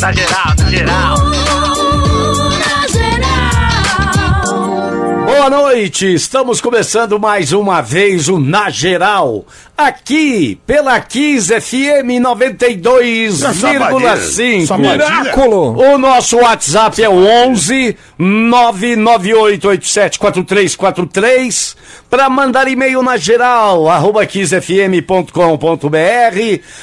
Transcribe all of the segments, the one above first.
Na geral, na geral. Boa noite, estamos começando mais uma vez o Na Geral, aqui pela Kiss FM 92,5. Miraculo! O nosso WhatsApp é o 11 998874343 para mandar e-mail na geral, arroba kissfm.com.br,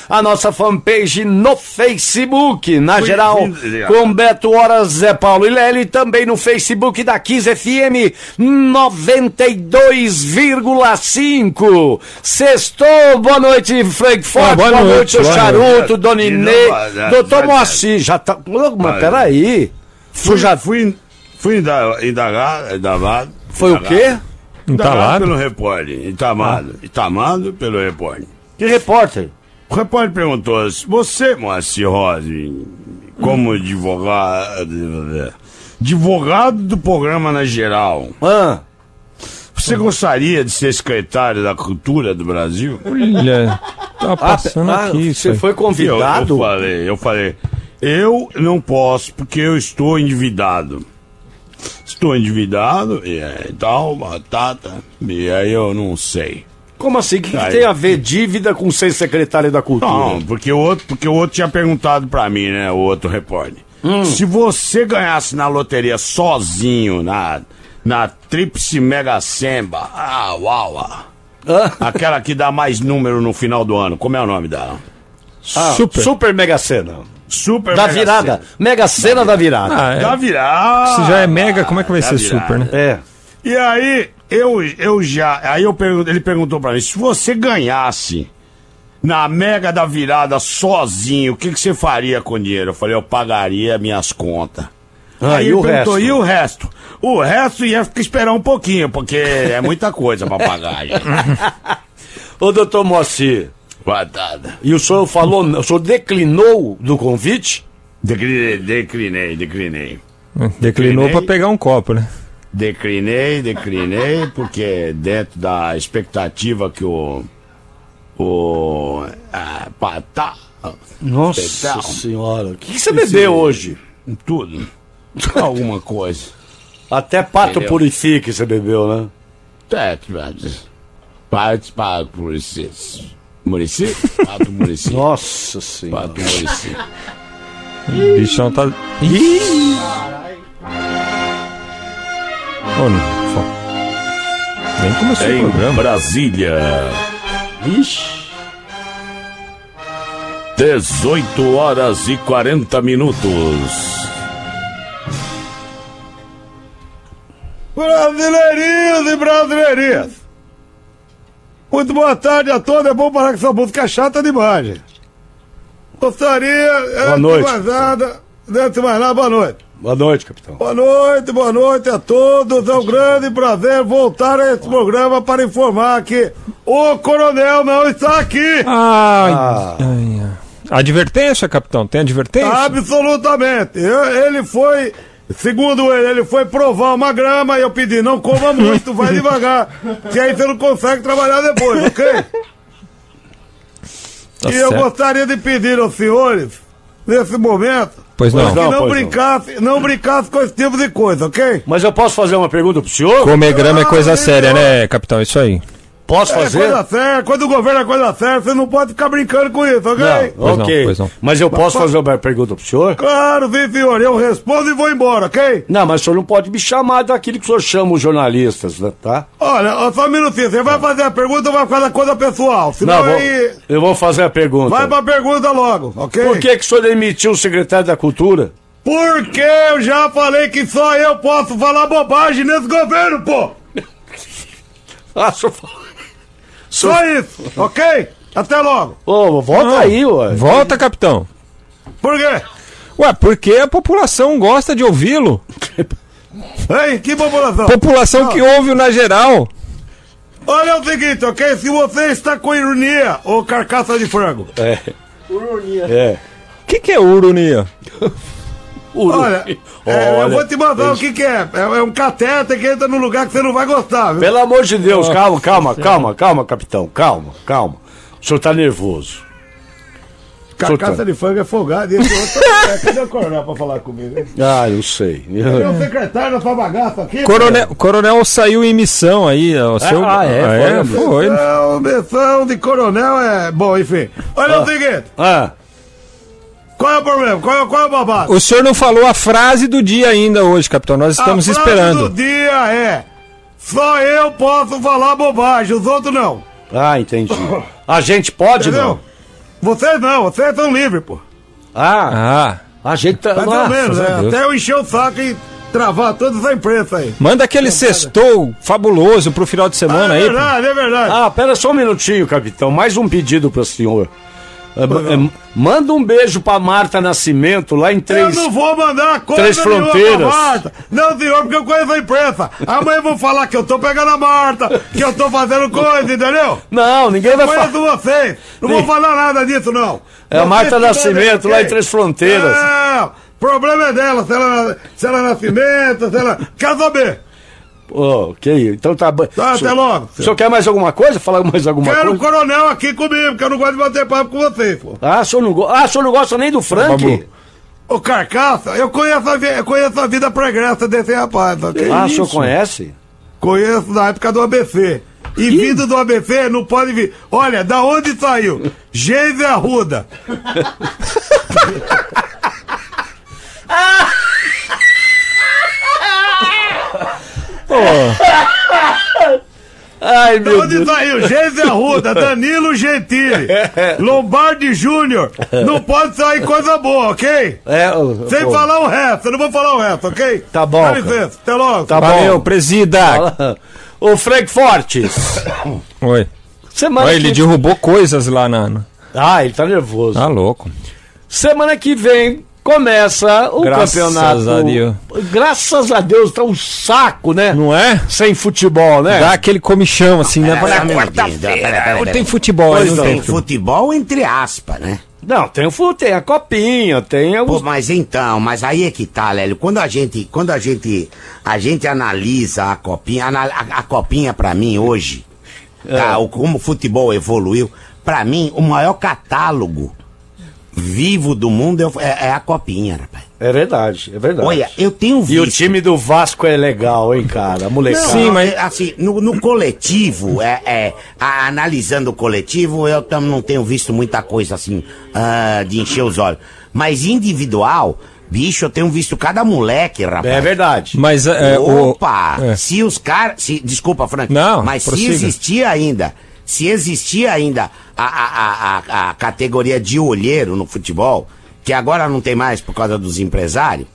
a nossa fanpage no Facebook, na geral, com Beto Horas, Zé Paulo e Lely, também no Facebook da Kiss FM 92,5. Sextou, boa noite, Frank Ford, Ah, boa, boa noite, noite, Charuto. Dona novo, né? doutor. Moacir, já tá. Mas peraí. Fui, já fui, fui inda- indagado, indagado. foi o quê? Entalado? pelo repórter. Entamado. Entamado pelo repórter. Que repórter? O repórter perguntou você, Moacir Rose, como advogado, advogado do programa na geral, Ah, você gostaria de ser secretário da Cultura do Brasil? Olha, tá passando ah, aqui você foi Eu, eu convidado? falei, eu falei, eu não posso porque eu estou endividado. Estou endividado e é, tal, batata, e aí eu não sei. Como assim? O que, que tem a ver dívida com ser secretário da cultura? Não, porque o outro, porque o outro tinha perguntado pra mim, né, o outro repórter. Hum. Se você ganhasse na loteria sozinho, na, na Tríplice Mega Semba, ah, uau, ah, Ah, aquela que dá mais número no final do ano, como é o nome dela? ah, Super. Super Mega Sena. Super Da Mega virada. Sena. Mega Sena da virada. Ah, é. Da virada. Se já é mega, como é que vai Da ser virada. super, né? É. E aí, eu, eu já. Aí eu pergunto, ele perguntou pra mim: se você ganhasse na Mega da Virada sozinho, o que, que você faria com o dinheiro? Eu falei: eu pagaria minhas contas. Ah, aí e ele o perguntou: resto? e o resto? O resto ia ficar esperar um pouquinho, porque é muita coisa pra pagar. Ô, doutor Moacir, Batata. e o senhor falou, o senhor declinou do convite? Declinei, declinei, declinei. Declinou pra pegar um copo, né? Declinei, declinei, porque dentro da expectativa que o. O. A, patá, Nossa senhora. O que, que você bebeu hoje? tudo. Alguma coisa. Até pato Entendeu? purifique você bebeu, né? É, Parte para Murici. Murici? Pato Murici. Nossa senhora. Pato Murici. O bichão tá. Ih! Ô, não, Nem começou o programa. Brasília. Ixi. 18 horas e 40 minutos. Brasileirinhos e brasileirinhas. Muito boa tarde a todos. É bom parar com essa música chata demais. gente. Gostaria, antes de noite. mais nada, antes de mais nada, boa noite. Boa noite, capitão. Boa noite, boa noite a todos. É um grande prazer voltar a esse programa para informar que o coronel não está aqui. Ai, Ah. ai, ai. Advertência, capitão? Tem advertência? Absolutamente. Eu- ele foi, segundo ele, ele foi provar uma grama e eu pedi, não coma muito, vai devagar, que aí você não consegue trabalhar depois, ok? Tá e eu certo. gostaria de pedir aos senhores, nesse momento, Pois não. que não, não, pois não. brincasse, não brincasse com esse tipo de coisa, ok? Mas eu posso fazer uma pergunta pro senhor? Comer grama é coisa Ah, séria, melhor. né, capitão? Isso aí. Posso É fazer? coisa séria, quando o governo é coisa séria, você não pode ficar brincando com isso, ok? Não, Pois não, ok. pois não. Mas eu posso fazer uma pergunta pro senhor? Claro, sim, senhor, eu respondo e vou embora, ok? Não, mas o senhor não pode me chamar daquilo que o senhor chama os jornalistas, né, tá? Olha, só um minutinho, você vai fazer a pergunta ou vai da coisa pessoal? Senão Não, vou- aí. eu vou fazer a pergunta. Vai pra pergunta logo, ok? Por que, que o senhor demitiu o secretário da Cultura? Porque eu já falei que só eu posso falar bobagem nesse governo, pô! Ah, senhor falou. Só isso, ok? Até logo. Ô, volta aí, ué. Volta, capitão. Por quê? Ué, porque a população gosta de ouvi-lo. Ei, que população? População que ouve o na geral. Olha o seguinte, ok? Se você está com ironia ou carcaça de frango, É. É. O que, que é urunia? Uru- olha, é, eu Olha, vou te mandar o eles- que, que é. é. É um cateter que entra num lugar que você não vai gostar, viu? Pelo amor de Deus, calma, calma, calma, calma, capitão, calma, calma. O senhor tá nervoso. Carcaça de frango é folgado. E esse outro, é, cadê o coronel pra falar comigo? hein? Ah, eu sei. Cadê o secretário da bagaça aqui? Coronel, coronel saiu em missão aí. O seu... ah, é? Foi, foi. Missão, missão de coronel é. Bom, enfim. Olha o seguinte. Ah, Qual é o problema? Qual é, qual é o babado? O senhor não falou a frase do dia ainda hoje, capitão. Nós estamos a frase esperando. do dia é: só eu posso falar bobagem, os outros não. ah, entendi. A gente pode, Entendeu? não? Vocês não, vocês são livres, pô. Ah, Ah, a gente tá... Mais ou menos, é, Deus. até eu encher o saco e travar toda essa imprensa aí. manda aquele sextou fabuloso pro final de semana é aí. verdade, é verdade. Ah, pera só um minutinho, capitão. Mais um pedido pro senhor. É, é, manda um beijo pra Marta Nascimento lá em Eu três. não vou mandar coisa Três Fronteiras. pra Marta. Não, senhor, porque eu conheço a imprensa. Amanhã eu vou falar que eu tô pegando a Marta, que eu tô fazendo coisa, entendeu? Não, ninguém vai falar. Conheço vocês. Não Sim. vou falar nada disso, não. É a Marta Nascimento, lá em Três Fronteiras. Não, problema é dela, se ela, se ela é nascimento, se ela... Quer saber? Oh, ok, então tá bom. Tá, até logo. O senhor quer mais alguma coisa? Falar mais alguma Quero o coisa? coronel aqui comigo, porque eu não gosto de bater papo com vocês, pô. Ah, o senhor não, go... ah, o senhor não gosta nem do Frank? Ô, Carcaça, eu conheço a, vi- eu conheço a vida pregressa desse rapaz, ok? Ah, o senhor conhece? Conheço da época do ABC. E vindo do ABC não pode vir. Olha, da onde saiu? Geise Arruda. Ai, Da meu onde Deus. saiu? Geise Arruda, Danilo Gentili, Lombardi Júnior. Não pode sair coisa boa, ok? É, Sem ô, falar o resto, eu não vou falar o resto, ok? Tá bom, Dá licença, até logo. Tá Valeu, bom. presida. Ô, Frank Fortes. Oi. Semana Olha, ele que... derrubou coisas lá na- Ah, ele tá nervoso. Tá louco. Semana que vem começa o Graças campeonato. a Deus. Graças a Deus, tá um saco, né? Não é? Sem futebol, né? Dá aquele comichão assim, né? Pera, Na quarta-feira. Não pera. tem futebol, Pois não não. tem Tem futebol. futebol entre aspas, né? Não, tem o fu- tem a copinha, tem Pô, alguns. mas então, mas aí é que tá, Lélio. Quando a gente, quando a gente, a gente analisa a copinha, a, a copinha pra mim hoje, tá, o, como o futebol evoluiu, pra mim o maior catálogo vivo do mundo é, é- é a copinha, rapaz. É verdade, é verdade. Olha, eu tenho E o visto. time do Vasco é legal, hein, cara? Molecada. Sim, mas- é, assim, no, no coletivo, é, é, a- analisando o coletivo, eu tam, não tenho visto muita coisa assim, ah, de encher os olhos. Mas individual, bicho, eu tenho visto cada moleque, rapaz. É verdade. Mas é, o. Opa! é. Se os caras. Se, desculpa, Frank. Não, mas prossiga. se existia ainda. Se existia ainda a, a, a, a, a categoria de olheiro no futebol, que agora não tem mais por causa dos empresários.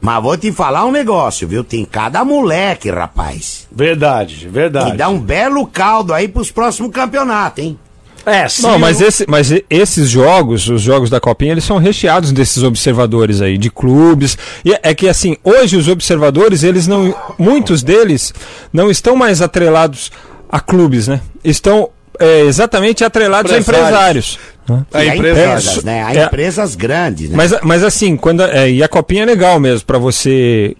Mas vou te falar um negócio, viu? Tem cada moleque, rapaz. Verdade, verdade. Que dá um belo caldo aí pros próximos campeonatos, hein? É, sim. Não, mas, esse, mas e- esses jogos, os jogos da Copinha, eles são recheados desses observadores aí, de clubes. E é- é que assim, hoje os observadores, eles não. Muitos deles não estão mais atrelados a clubes, né? Estão é, exatamente atrelados Empresários. a empresários. né? A a empresa- empresas, né? A é- empresas grandes, né? Mas, mas assim, quando, é, e a copinha é legal mesmo, para você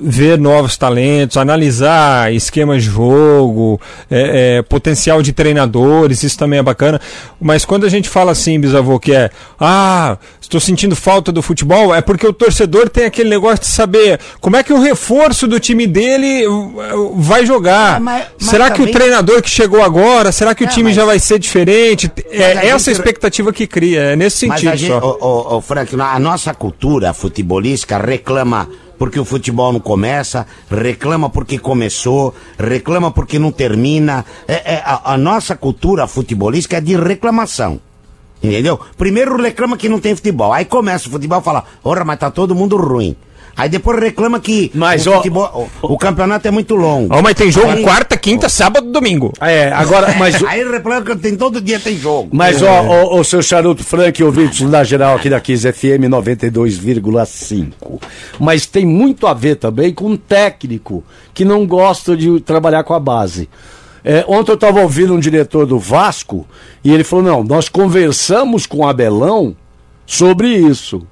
ver novos talentos, analisar esquemas de jogo, é, é, potencial de treinadores, isso também é bacana. Mas quando a gente fala assim, bisavô, que é, ah, estou sentindo falta do futebol, é porque o torcedor tem aquele negócio de saber como é que o reforço do time dele uh, vai jogar. Ah, mas- mas será que o também- treinador que chegou agora, será que o É, time mas- já vai ser diferente? É a essa gente- expectativa que cria, é nesse Mas sentido a gente, só. ô, ô, ô, Frank, na- a nossa cultura futebolística reclama porque o futebol não começa, reclama porque começou, reclama porque não termina. É, é, a, a nossa cultura futebolística é de reclamação. Entendeu? Primeiro reclama que não tem futebol. Aí começa o futebol e fala, ora, mas tá todo mundo ruim. Aí depois reclama que Mas, o, ó, futebol, o, o campeonato é muito longo. Ó, mas tem jogo Aí- quarta, quinta, sábado, domingo. É, agora, mas. Aí reclama que tem todo dia tem jogo. Mas, ó, ó, ó, seu charuto Frank, ouvintes na geral aqui da 15 FM 92,5. Mas tem muito a ver também com um técnico que não gosta de trabalhar com a base. É, ontem eu estava ouvindo um diretor do Vasco e ele falou: não, nós conversamos com o Abelão sobre isso.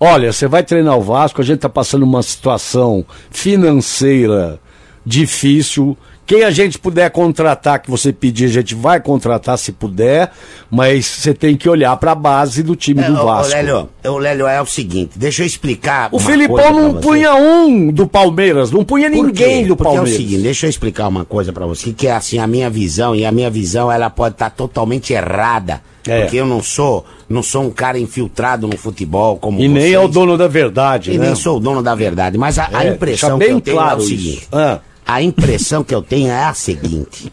Olha, você vai treinar o Vasco, a gente está passando uma situação financeira difícil. Quem a gente puder contratar, que você pedir, a gente vai contratar se puder, mas você tem que olhar para a base do time do É, ô, Vasco. Ô, Lélio, ô, Lélio, é o seguinte, deixa eu explicar. o Filipão não punha um do Palmeiras, não punha ninguém do Porque Palmeiras. é o seguinte, deixa eu explicar uma coisa pra você, que é assim, a minha visão, e a minha visão, ela pode estar totalmente errada. É. Porque eu não sou, não sou um cara infiltrado no futebol como e nem vocês. é o dono da verdade, E né? nem sou o dono da verdade, mas a, a É, impressão deixa que eu tenho é o seguinte. Ah. A impressão que eu tenho é a seguinte: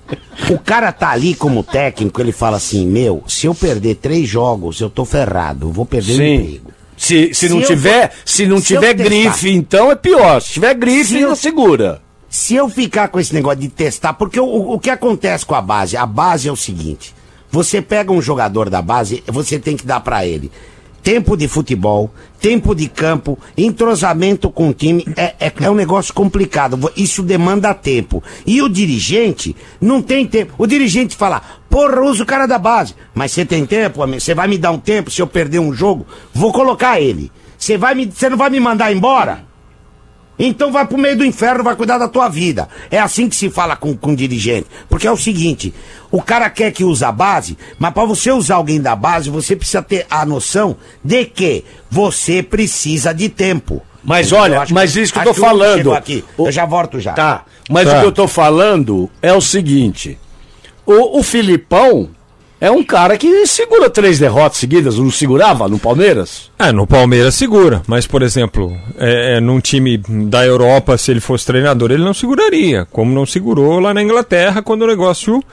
o cara tá ali como técnico, ele fala assim: Meu, se eu perder três jogos, eu tô ferrado, eu vou perder o Sim. emprego. Se, se, Se não eu tiver, for- se não se eu tiver grife, então é pior. Se tiver grife, Se eu- ainda segura. Se eu ficar com esse negócio de testar, porque o, o que acontece com a base? A base é o seguinte: você pega um jogador da base, você tem que dar pra ele tempo de futebol, tempo de campo, entrosamento com o time. É, é, é um negócio complicado. Isso demanda tempo. E o dirigente não tem tempo. O dirigente fala, porra, usa o cara da base. Mas você tem tempo, amigo? Você vai me dar um tempo se eu perder um jogo? Vou colocar ele. Você vai me, você não vai me mandar embora? Então vai pro meio do inferno, vai cuidar da tua vida. É assim que se fala com, com dirigente. Porque é o seguinte, o cara quer que use a base, mas para você usar alguém da base, você precisa ter a noção de que você precisa de tempo. Mas Eu olha, mas isso que eu tô falando. Aqui. O- Eu já volto já. Tá, mas Tá. o que eu tô falando é o seguinte: o, o Filipão é um cara que segura três derrotas seguidas, não segurava no Palmeiras? É, no Palmeiras segura, mas, por exemplo, é, é, num time da Europa, se ele fosse treinador, ele não seguraria, como não segurou lá na Inglaterra quando o negócio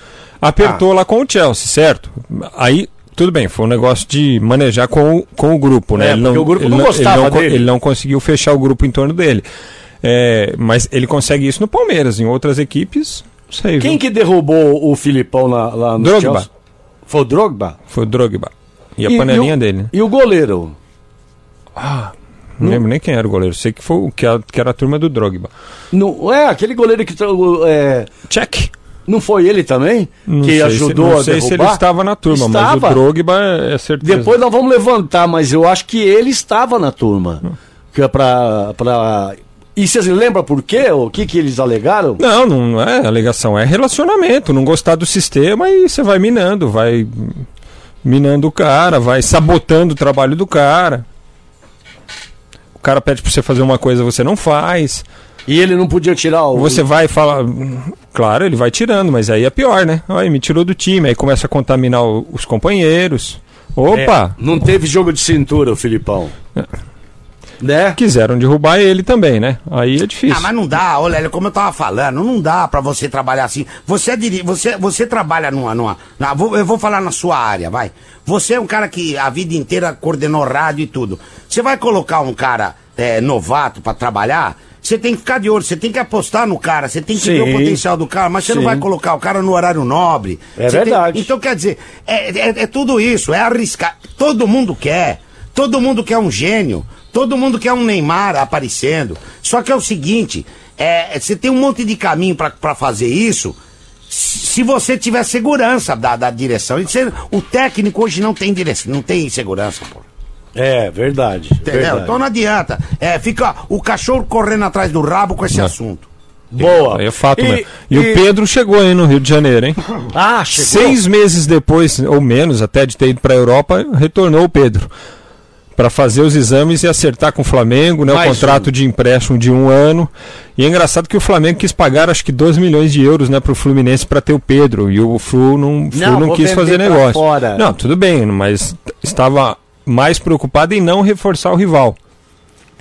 apertou lá com o Chelsea, certo? Aí, tudo bem, foi um negócio de manejar com, o- com o grupo, né? É, ele porque o grupo ele não gostava ele não, dele. ele não conseguiu fechar o grupo em torno dele. É, mas ele consegue isso no Palmeiras, em outras equipes, não sei. Quem viu? que derrubou o Filipão lá, lá no Drogba. Chelsea? Foi o Drogba? Foi o Drogba. E a panelinha e o, dele. E o goleiro? Não lembro nem quem era o goleiro, sei que, foi, o- que, que era a turma do Drogba. Não, é, aquele goleiro que. É, Check! não foi ele também? Não que ajudou se, não a sei derrubar? se ele estava na turma, Estava. mas o Drogba é certeza. Depois nós vamos levantar, mas eu acho que ele estava na turma. Que é pra... E vocês lembram por quê? O que, que eles alegaram? Não, não é alegação, é relacionamento. Não gostar do sistema e você vai minando, vai minando o cara, vai sabotando o trabalho do cara. O cara pede pra você fazer uma coisa, você não faz. E ele não podia tirar o. Você vai e fala. Claro, ele vai tirando, mas aí é pior, né? Aí me tirou do time, aí começa a contaminar os companheiros. É, Opa! não teve jogo de cintura, o Filipão. Né? Quiseram derrubar ele também, né? Aí é difícil. Ah, mas não dá, olha, como eu tava falando, não dá pra você trabalhar assim. Você, é diri- você, você trabalha numa. numa na- vou- eu vou falar na sua área, vai. Você é um cara que a vida inteira coordenou rádio e tudo. Você vai colocar um cara é, novato pra trabalhar? Você tem que ficar de olho, você tem que apostar no cara, você tem que ver Sim. o potencial do cara, mas você não vai colocar o cara no horário nobre. É Você tem- verdade. Então, quer dizer, é, é- é tudo isso, é arriscar. Todo mundo quer. Todo mundo quer um gênio. Todo mundo quer um Neymar aparecendo. Só que é o seguinte, é, você tem um monte de caminho pra pra fazer isso. Se você tiver segurança da, da direção. E você- o técnico hoje não tem direção, não tem segurança, pô. É, verdade. Entendeu? verdade. Então não adianta. É, fica o cachorro correndo atrás do rabo com esse Não. assunto. Boa. É fato E- mesmo. E, e- o Pedro chegou aí no Rio de Janeiro, hein? Ah, chegou. Seis meses depois, ou menos, até de ter ido para a Europa, retornou o Pedro. Para fazer os exames e acertar com o Flamengo, né? O Mais contrato um. de empréstimo de um ano. E é engraçado que o Flamengo quis pagar acho que 2 milhões de euros né, para o Fluminense para ter o Pedro. E o Flu não, Flu Não, não, quis fazer negócio. fora. Não, tudo bem, mas estava mais preocupado em não reforçar o rival.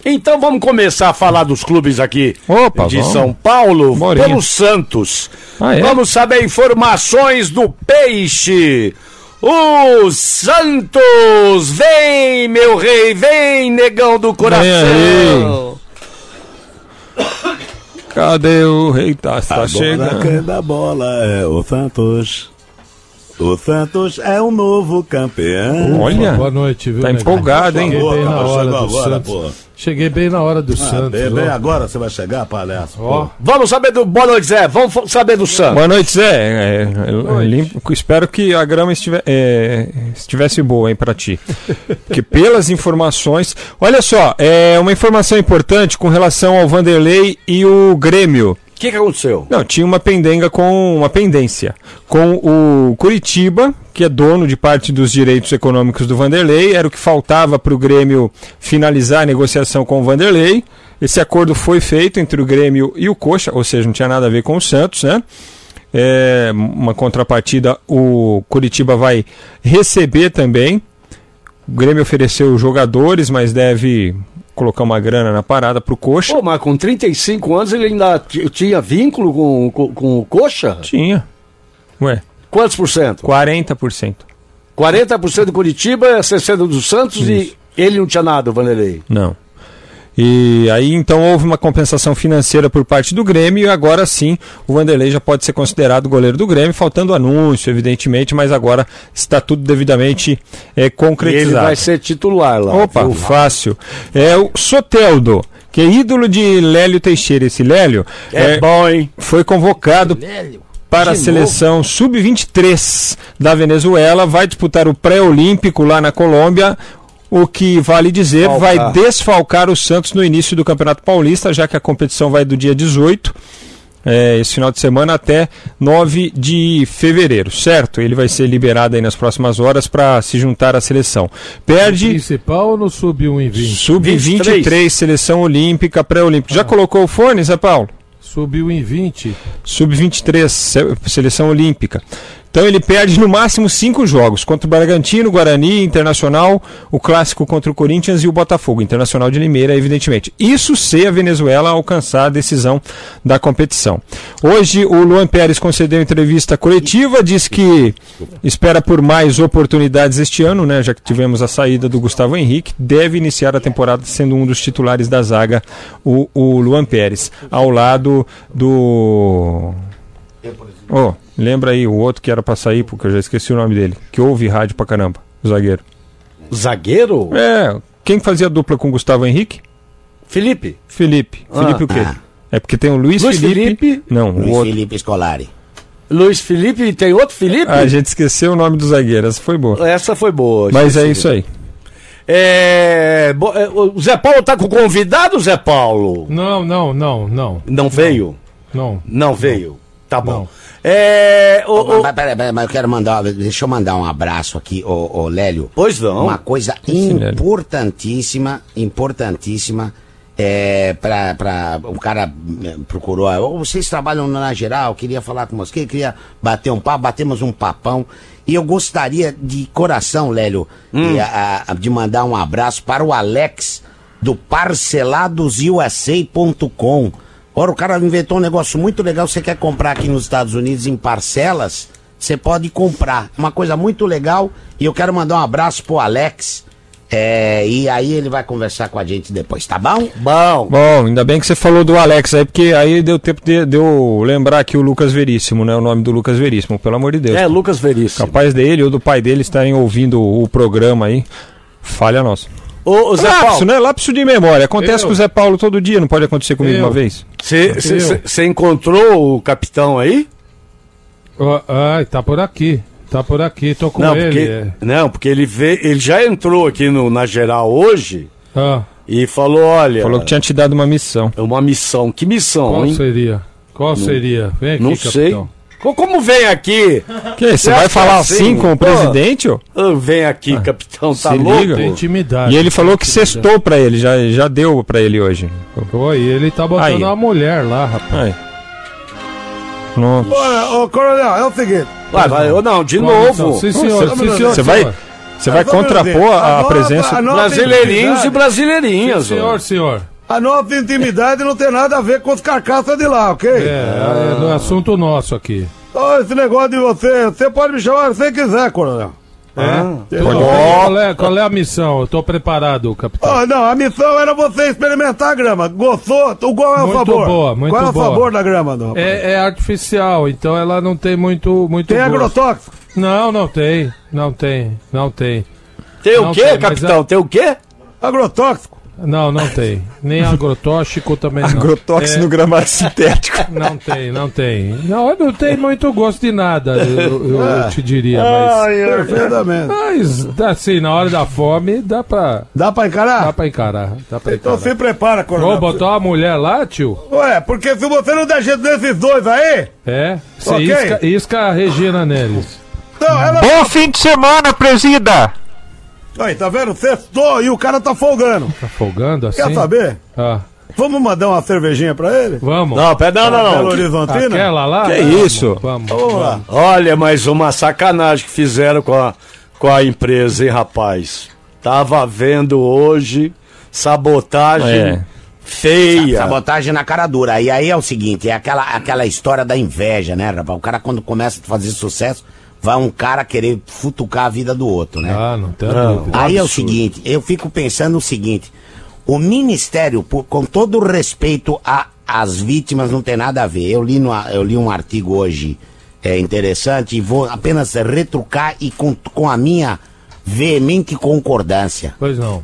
Então vamos começar a falar dos clubes aqui Opa, de vamos. São Paulo, Morinha. pelo Santos. Ah, é? Vamos saber informações do Peixe. O Santos, vem meu rei, vem negão do coração. Cadê o rei? Tá, tá chegando. da bola é o Santos. O Santos é o novo campeão. Olha, Boa noite, viu? tá empolgado, hein? Cheguei bem na hora do agora, Santos. pô. Cheguei bem na hora do Ah, Santos. bem, bem agora você vai chegar, palhaço. Ó, Vamos saber do Boa noite, Zé. Vamos saber do Santos. Boa noite, Zé. É, é, limpo- espero que a grama estive- é, estivesse boa, hein, pra ti. Porque pelas informações. Olha só, é uma informação importante com relação ao Vanderlei e o Grêmio. Que, que aconteceu? Não, tinha uma pendenga com uma pendência com o Curitiba, que é dono de parte dos direitos econômicos do Vanderlei, era o que faltava para o Grêmio finalizar a negociação com o Vanderlei. Esse acordo foi feito entre o Grêmio e o Coxa, ou seja, não tinha nada a ver com o Santos, né? É, uma contrapartida, o Curitiba vai receber também. O Grêmio ofereceu jogadores, mas deve colocar uma grana na parada pro Coxa. Pô, mas com 35 anos ele ainda tinha vínculo com, com, com o Coxa? Tinha. Ué, Quantos por cento? 40%. 40% do Curitiba, 60% do Santos e ele não tinha nada, o Vanderlei. Não. E aí então houve uma compensação financeira por parte do Grêmio e agora sim o Vanderlei já pode ser considerado goleiro do Grêmio, faltando anúncio, evidentemente, mas agora está tudo devidamente é, E ele concretizado. vai ser titular lá. Opa, viu? fácil. É o Soteldo, que é ídolo de Lélio Teixeira. Esse Lélio É, bom, hein? foi convocado para a seleção sub-23 da Venezuela, vai disputar o pré-olímpico lá na Colômbia. O que vale dizer, Falcar. vai desfalcar o Santos no início do Campeonato Paulista, já que a competição vai do dia 18, é, esse final de semana, até 9 de fevereiro, certo? Ele vai ser liberado aí nas próximas horas para se juntar à seleção. Perde Principal ou no sub-1 sub-23, 23. seleção olímpica, pré-olímpica. Já colocou o fone, Zé Paulo? Subiu em 20. Sub-23, se- seleção olímpica. Então ele perde no máximo cinco jogos contra o Bragantino, Guarani, Internacional, o clássico contra o Corinthians e o Botafogo, Internacional de Limeira, evidentemente. Isso se a Venezuela alcançar a decisão da competição. Hoje o Luan Pérez concedeu entrevista coletiva, diz que espera por mais oportunidades este ano, né, já que tivemos a saída do Gustavo Henrique, deve iniciar a temporada sendo um dos titulares da zaga, o, o Luan Pérez, ao lado do Ô, lembra aí o outro que era pra sair, porque eu já esqueci o nome dele. Que ouve rádio pra caramba, o zagueiro. Zagueiro? É, quem fazia dupla com o Gustavo Henrique? Felipe. Felipe. Ah. Felipe o quê? Ah. É porque tem o Luiz, Luiz Felipe. Felipe. Não, o Luiz outro. Felipe Scolari. Luiz Felipe e tem outro Felipe? Ah, a gente esqueceu o nome do zagueiro, essa foi boa. Essa foi boa. Mas é isso aí. É, é, o Zé Paulo tá com convidado, Zé Paulo? Não, não, não, não. Não veio? Não. Não veio. Tá bom. Não. É. o- o- Mas, peraí, peraí, mas eu quero mandar. Deixa eu mandar um abraço aqui, ô, ô Lélio. Pois não. Uma coisa importantíssima, importantíssima. É, pra, pra, o cara eh, procurou, "Ô, vocês trabalham na geral, queria falar com você, queria bater um papo, batemos um papão. E eu gostaria de coração, Lélio, Hum. de, a- a- de mandar um abraço para o Alex do parceladosusa.com. Ora, o cara inventou um negócio muito legal. Você quer comprar aqui nos Estados Unidos em parcelas? Você pode comprar. Uma coisa muito legal. E eu quero mandar um abraço pro Alex. É, e aí ele vai conversar com a gente depois, tá bom? Bom. Bom, ainda bem que você falou do Alex aí, porque aí deu tempo de, de eu lembrar aqui o Lucas Veríssimo, né? O nome do Lucas Veríssimo, pelo amor de Deus. É, Lucas Veríssimo. Capaz dele ou do pai dele estarem ouvindo o programa aí. Falha nossa. Ô, ô, Zé Lapso, Paulo, né? Lapso de memória. Acontece Eu. com o Zé Paulo todo dia, não pode acontecer comigo Eu. uma vez. você encontrou o capitão aí? Ó, Ai, tá por aqui. Tá por aqui, tô com não, ele. porque, é. não, porque ele vê, ele já entrou aqui no, na geral hoje Ah, e falou, olha, Falou que tinha te dado uma missão. é uma missão. Que missão, qual hein? seria? Qual seria? Vem aqui, Não sei. capitão. Co- Como vem aqui? Que, você vai falar assim, assim com o pô? presidente, ó? Ah, Vem aqui, capitão, tá se louco? liga. Intimidade. E ele falou que sextou pra ele, já, já deu pra ele hoje. Oi, ele tá botando Aí. uma mulher lá, rapaz. Aí. Nossa. Olha, ô Coronel, é o seguinte. Vai, vai, ou não, de novo. Sim, senhor. Você- Sim, senhor. Você vai, senhor. você vai contrapor a, a presença. Brasileirinhos e brasileirinhas. Sim, senhor, senhor. A nossa intimidade não tem nada a ver com os carcaças de lá, ok? É, é do assunto nosso aqui. Então, esse negócio de você, você pode me chamar se você quiser, Coronel. Ah, Tudo bem, qual, é, qual é a missão? Eu tô preparado, capitão. Ah, não, a missão era você experimentar a grama. Gostou? O qual é o Muito favor? boa, muito Qual é o boa. favor da grama, não? É, é artificial, então ela não tem muito, muito Tem gosto. agrotóxico? Não, não tem. Não tem. Não tem. Tem o Não quê, tem, capitão? é- Tem o quê? Agrotóxico? Não, não tem. Nem agrotóxico também não. Agrotóxico É, no gramado sintético. Não tem, não tem. Não, não tem muito gosto de nada, eu, eu- eu te diria, mas. Perfeitamente. Mas, assim, na hora da fome, dá pra, Dá pra encarar? dá pra encarar. Dá pra Então encarar. se prepara, coronel. botou uma mulher lá, tio? Ué, porque se você não der jeito desses dois aí... É? Você Ok. isca, isca a Regina neles. Não, ela... Bom fim de semana, presida! Aí, tá vendo? Sextou e o cara tá folgando. Tá folgando assim? Quer saber? Ah, Vamos mandar uma cervejinha pra ele? vamos. Não, pera, não, não, não. Horizontina? Aquela lá? Que Vamos, isso? Vamos. Vamos lá. Olha, mais uma sacanagem que fizeram com a, com a empresa, hein, rapaz? Tava vendo hoje sabotagem É. feia. Sabotagem na cara dura. E aí é o seguinte, é aquela, aquela história da inveja, né, rapaz? O cara quando começa a fazer sucesso, vai um cara querer futucar a vida do outro, né? Ah, não tem Não. dúvida. Aí é o seguinte, eu fico pensando o seguinte, o Ministério, por- com todo o respeito a- às vítimas, não tem nada a ver. Eu li, no, eu li um artigo hoje é, interessante e vou apenas retrucar e com, com a minha veemente concordância. Pois não.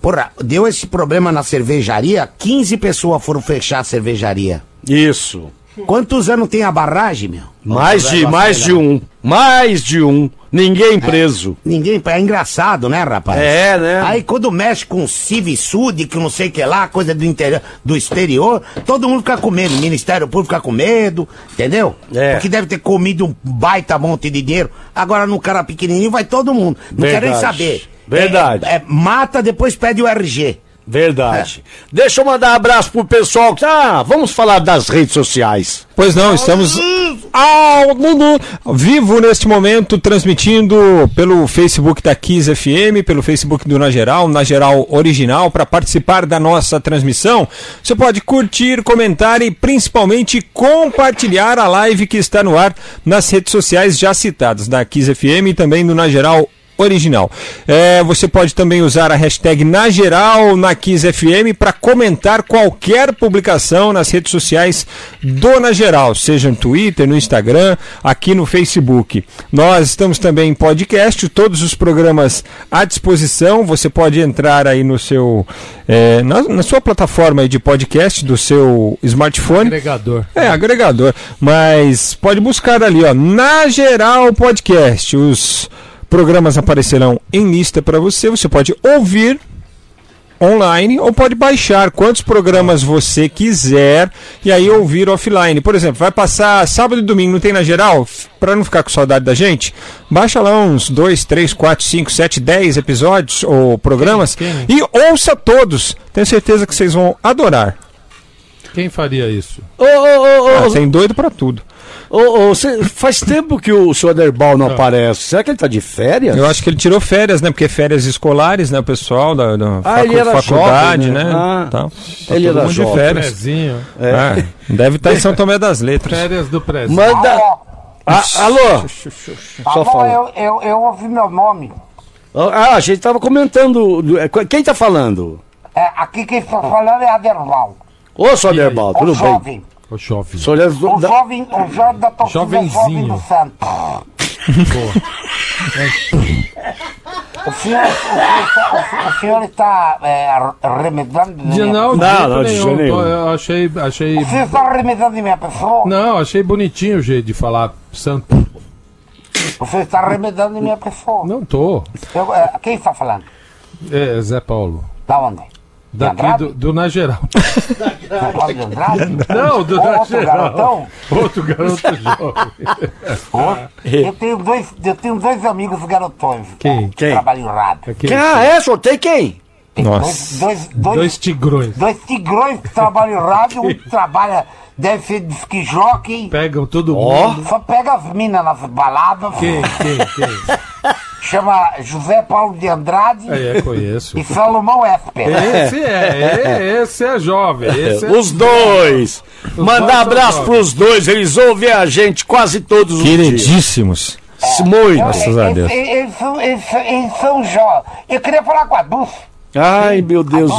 Porra, deu esse problema na cervejaria, 15 pessoas foram fechar a cervejaria. Isso. Quantos anos tem a barragem, meu? Mais de, mais de um. Mais de um. Ninguém preso. Ninguém. É engraçado, né, rapaz? É, né? Aí quando mexe com Civisud, que não sei o que lá, coisa do interior, do exterior, todo mundo fica com medo. O Ministério Público fica com medo, entendeu? É. Porque deve ter comido um baita monte de dinheiro. Agora no cara pequenininho vai todo mundo. Não quer nem Verdade. saber. Verdade. É, é, mata, depois pede o RG. Verdade. Deixa eu mandar um abraço pro pessoal. que- Ah, vamos falar das redes sociais. Pois não, estamos ao mundo vivo neste momento, transmitindo pelo Facebook da Kiss FM, pelo Facebook do Na Geral, Na Geral Original. Para participar da nossa transmissão, você pode curtir, comentar e principalmente compartilhar a live que está no ar nas redes sociais já citadas, da Kiss FM e também do Na Geral original. É, você pode também usar a hashtag na geral na Kiss FM para comentar qualquer publicação nas redes sociais do Na Geral, seja no Twitter, no Instagram, aqui no Facebook. Nós estamos também em podcast, todos os programas à disposição. Você pode entrar aí no seu é, na, na sua plataforma de podcast do seu smartphone. Agregador. É, agregador. Mas pode buscar ali, ó, na geral podcast. Os programas aparecerão em lista para você. Você pode ouvir online ou pode baixar quantos programas você quiser e aí ouvir offline. Por exemplo, vai passar sábado e domingo, não tem na geral? Para não ficar com saudade da gente, baixa lá uns 2, 3, 4, 5, 7, 10 episódios ou programas e ouça todos. Tenho certeza que vocês vão adorar. Quem faria isso? Ô, ô, ô, Ah, tem doido para tudo. ô, ô, cê- faz tempo que o senhor Derbal não aparece. Será que ele tá de férias? Eu acho que ele tirou férias, né? Porque férias escolares, né? O pessoal da, da Ah, ele era faculdade, jovem, né? né? Ah, Tal. Tá ele todo era mundo jovem. de férias. Prezinho. É, deve estar em São Tomé das Letras. Férias do prezinho. Manda. Ah, alô? Só Alô, fala. eu, eu, eu ouvi meu nome. Ah, a gente tava comentando. do- é, Quem tá falando? É, aqui quem está falando é Aderval. Ô, O tudo bem? jovem. Ô, chove. O senhor é O da- jovem, o jovem da torcida Jovenzinho. jovem do Santos. O senhor, o senhor está, o senhor- está é, remedando de minha não, Não, não, de nenhum. Eu achei, achei. O senhor está remedando de minha pessoa? Não, achei bonitinho o jeito de falar santo. O senhor está remedando de minha pessoa? Não tô. Eu, é, quem está falando? É, Zé Paulo. Da onde? Daqui do, do Na Geral. Zé Paulo de Andrade? Não, do Ou Na outro garotão? Outro garoto jovem. Eu tenho dois, eu tenho dois amigos garotões. Quem? que Quem? Trabalham em rádio. Aquele- Ah, é? Sorteio quem? Tem Nossa. Dois, dois, dois, Dois tigrões. dois tigrões que trabalham em rádio, um trabalha, deve ser disque jockey, Pegam todo Ó. mundo. só pega as minas nas baladas, Quem, quem, quem? chama José Paulo de Andrade É, conheço. e Salomão Esper. Esse é, é, esse é jovem. Esse é... Os dois. dois Mandar abraço jovens. pros dois. Eles ouvem a gente quase todos os dias. Queridíssimos. Muito. Graças a Deus. Eles são jovens. Eu queria falar com a Dulce, Ai, meu Deus.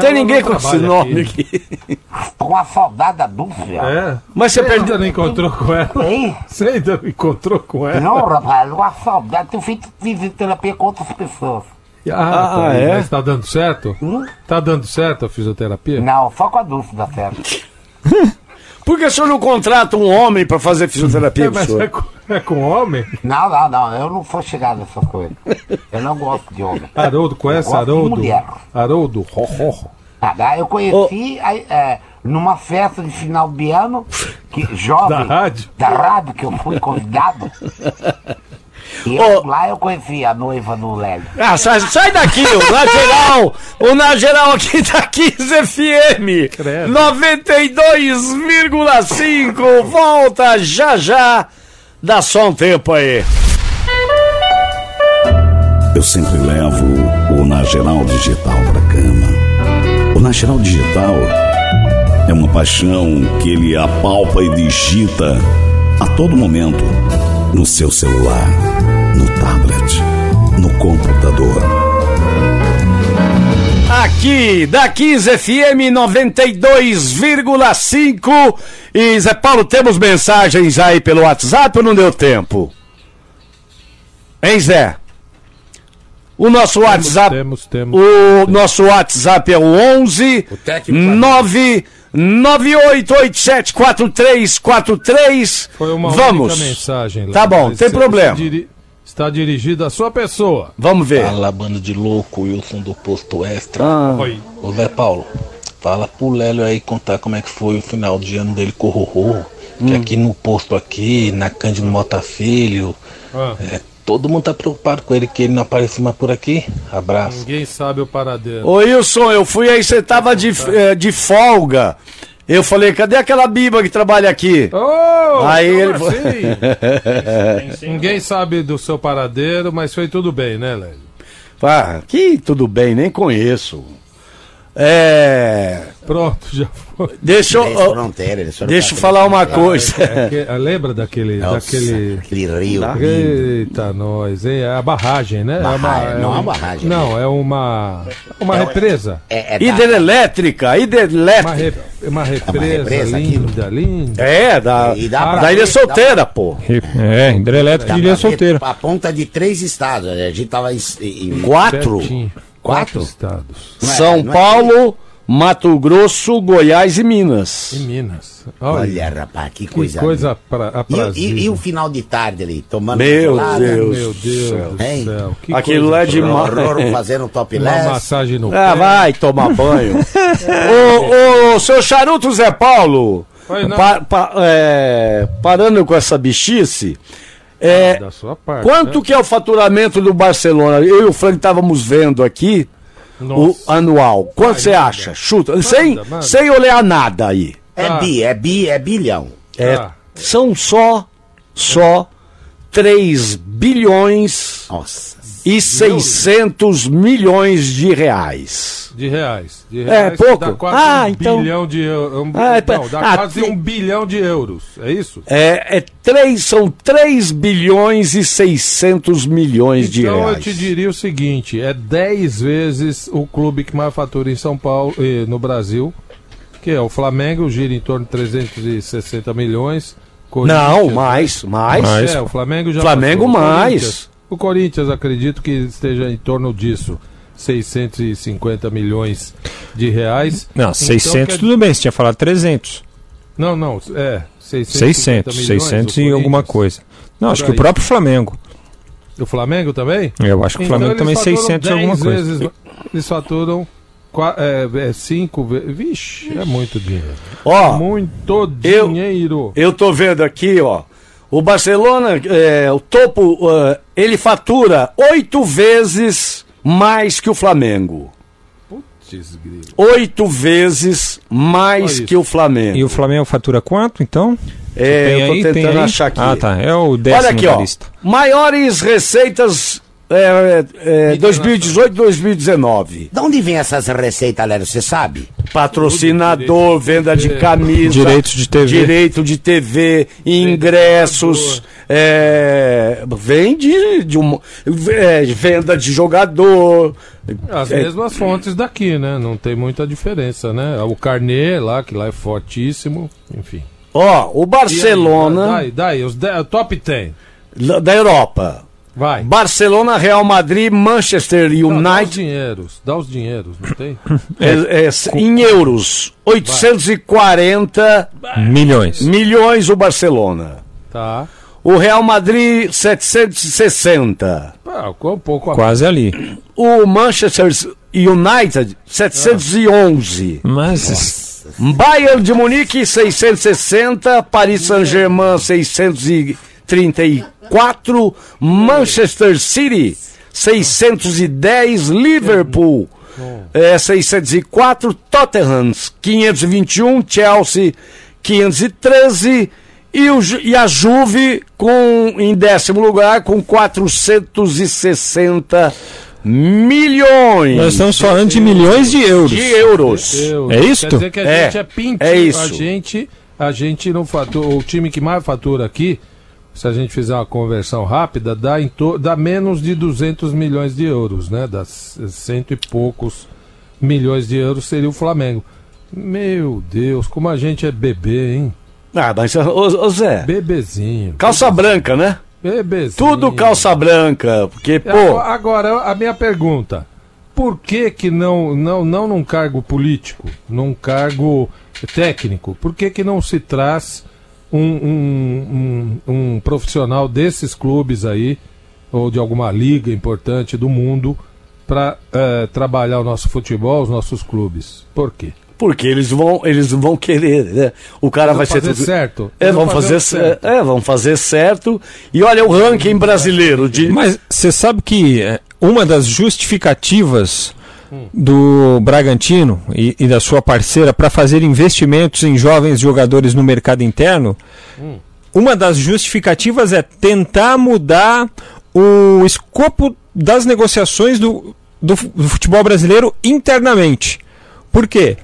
Tem ninguém não com esse nome aqui. aqui. com a saudade da Dulce. ó. É. Mas você Você perdeu. ainda não encontrou com ela? Ei, Você ainda não encontrou com ela? não, rapaz, uma saudade. Tenho feito fisioterapia com outras pessoas. Ah, Ah, tá, é? Mas tá dando certo? Tá dando certo a fisioterapia? Não, só com adulto dá certo. Por que o senhor não contrata um homem pra fazer fisioterapia É, mas senhor? é com, é com homem? Não, não, não, eu não sou chegado nessas coisas. Eu não gosto de homem. Haroldo, conhece Haroldo? mulher. Haroldo, ho, ho, ho. Ah, eu conheci aí, é, numa festa de final de ano, que, jovem, Da rádio? da rádio, que eu fui convidado. E eu- lá eu conheci a noiva do Lélio. Ah, sai, sai daqui, o Na Geral! O Na Geral aqui da 15 FM! Credo. 92,5! Volta já já! Dá só um tempo aí. Eu sempre levo o Nageral Digital pra cama. O Nageral Digital é uma paixão que ele apalpa e digita a todo momento no seu celular, no tablet, no computador. Aqui da 15 FM 92,5. E Zé Paulo, temos mensagens aí pelo WhatsApp ou não deu tempo? Hein, Zé? O nosso WhatsApp. Temos, temos. O nosso WhatsApp é o 11 O técnico 9 98874343. Foi uma Vamos. única mensagem. Léo. Tá bom, Mas tem problema. diri- Está dirigida à sua pessoa. Vamos ver. Fala, bando de louco, Wilson do Posto Extra. Ah, Oi. Ô Zé Paulo, fala pro Lélio aí contar como é que foi o final de ano dele com o Rorô. Que aqui no posto aqui, na Cândido Mota Filho, Ah, é, todo mundo tá preocupado com ele que ele não aparece mais por aqui. Abraço. ninguém sabe o paradeiro. Ô Wilson, eu fui aí, você tava de, eh, de folga. Eu falei, cadê aquela biba que trabalha aqui? Oh, Aí como ele- assim? Ninguém sabe do seu paradeiro, mas foi tudo bem, né, Lélio? Ah, que tudo bem, nem conheço. É. Pronto, já foi. Deixa eu. Foram deixa eu falar uma coisa. É que- ah, lembra daquele. Nossa, daquele... aquele rio. Eita, nós? É a barragem, né? Barragem, é não é um- uma barragem. Não, é uma. Uma represa. É, é da- Hidrelétrica, Uma, hidrelétrica. re- uma represa, represa, linda, linda. É, da, E dá pra da Ilha Solteira, pô. É, hidrelétrica dá de pra ilha solteira. A ponta de três estados. A gente tava em, em Quatro. Pertinho. Quatro? estados. Não é- São não é- Paulo, Mato Grosso, Goiás e Minas. Em Minas. Olha, rapaz, que que coisa. coisa pra, E, e- e o final de tarde ali, tomando Meu gelada, Deus. Meu Deus do Hein? céu. Que Aquilo coisa é de Rorro fazendo um top Uma less. massagem no Ah, pé. vai tomar banho. ô, ô, seu charuto Zé Paulo, pa- pa- é, parando com essa bichice, é, Da sua parte. quanto né? que é o faturamento do Barcelona? Eu e o Frank estávamos vendo aqui o Nossa. anual. Quanto você manda. acha? Chuta, sem, manda. sem olhar nada aí. É Ah. bi, é bi, é bilhão. É, Ah. São só, só 3 bilhões Nossa. E 600 milhões de reais. De reais. De É, reais pouco? Dá quase Ah, um então- bilhão de euros. Ah, é não, dá ah, quase tem- um bilhão de euros. É isso? É, é três, são 3 bilhões e 600 milhões de então eu reais. te diria o seguinte: é 10 vezes o clube que mais fatura em São Paulo, eh, no Brasil, que é o Flamengo, gira em torno de 360 milhões. Não, mais, mais. Mais. É, o Flamengo já Flamengo mais. O Corinthians acredito que esteja em torno disso. 650 milhões de reais. Não, Então, 600 quer- tudo bem, você tinha falado 300. Não, não, é. 650 600, milhões, 600 o e alguma coisa. Não, acho Por que o aí. próprio Flamengo. O Flamengo também? Eu acho que o Flamengo eles também faturam 600 e alguma 10 coisa. Vezes, eles faturam 5 vezes. Vixe, é muito dinheiro. Ó, muito eu- dinheiro. eu tô vendo aqui, ó. O Barcelona, é, o topo, é, ele fatura oito vezes mais que o Flamengo. Putz, grilo. Oito vezes mais que o Flamengo. E o Flamengo fatura quanto, então? É, eu tô aí, tentando achar aqui. Ah, tá. É o décimo Olha aqui, da ó. lista. Maiores receitas é, é, 2018 2019. De onde vem essas receitas, Léo? Você sabe? Patrocinador, venda de camisa, Direitos de TV. direito de TV, ingressos, é, vem de, de um, é, venda de jogador. As É, mesmas fontes daqui, né? Não tem muita diferença, né? O Carnê lá, que lá é fortíssimo. Enfim. Ó, o aí, Barcelona Daí, daí, os de- top 10. la- da Europa. Vai. Barcelona, Real Madrid, Manchester Dá, dá os United. dinheiros. Dá os dinheiros, não tem? É, é, em euros, 840 Milhões. milhões o Barcelona. Tá. O Real Madrid, 760. Ah, um pouco Quase ali. O Manchester United, 711. Mas. Bayern de Munique, 660. Paris Saint-Germain, 634. Manchester City, 610. Liverpool, é, 604. Tottenham, 521. Chelsea, 513. E, o, e a Juve com, em décimo lugar com 460 milhões Nós estamos falando de milhões de euros. de euros. Deus. É isto? Quer dizer que a É, gente é pintinho. é isso. A gente, a gente não fatura. O time que mais fatura aqui, se a gente fizer uma conversão rápida, dá, em dá menos de 200 milhões de euros, né? Dá cento e poucos milhões de euros seria o Flamengo. Meu Deus, como a gente é bebê, hein? Ah, mas, ô, ô Zé, Bebezinho. calça branca, né? Bebezinho. Tudo calça branca, porque, pô, Agora, agora, a minha pergunta. Por que que não, não, não num cargo político, num cargo técnico, por que que não se traz um, um, um, um profissional desses clubes aí, ou de alguma liga importante do mundo, para trabalhar o nosso futebol, os nossos clubes? Por quê? porque eles vão, eles vão querer, né? O cara vai ser fazer tudo- certo. É, vão fazer, certo. certo. É, vão fazer certo. E olha o ranking brasileiro de Mas você sabe que é, uma das justificativas do Bragantino e, e da sua parceira para fazer investimentos em jovens jogadores no mercado interno, uma das justificativas é tentar mudar o escopo das negociações do, do, do futebol brasileiro internamente. Por quê?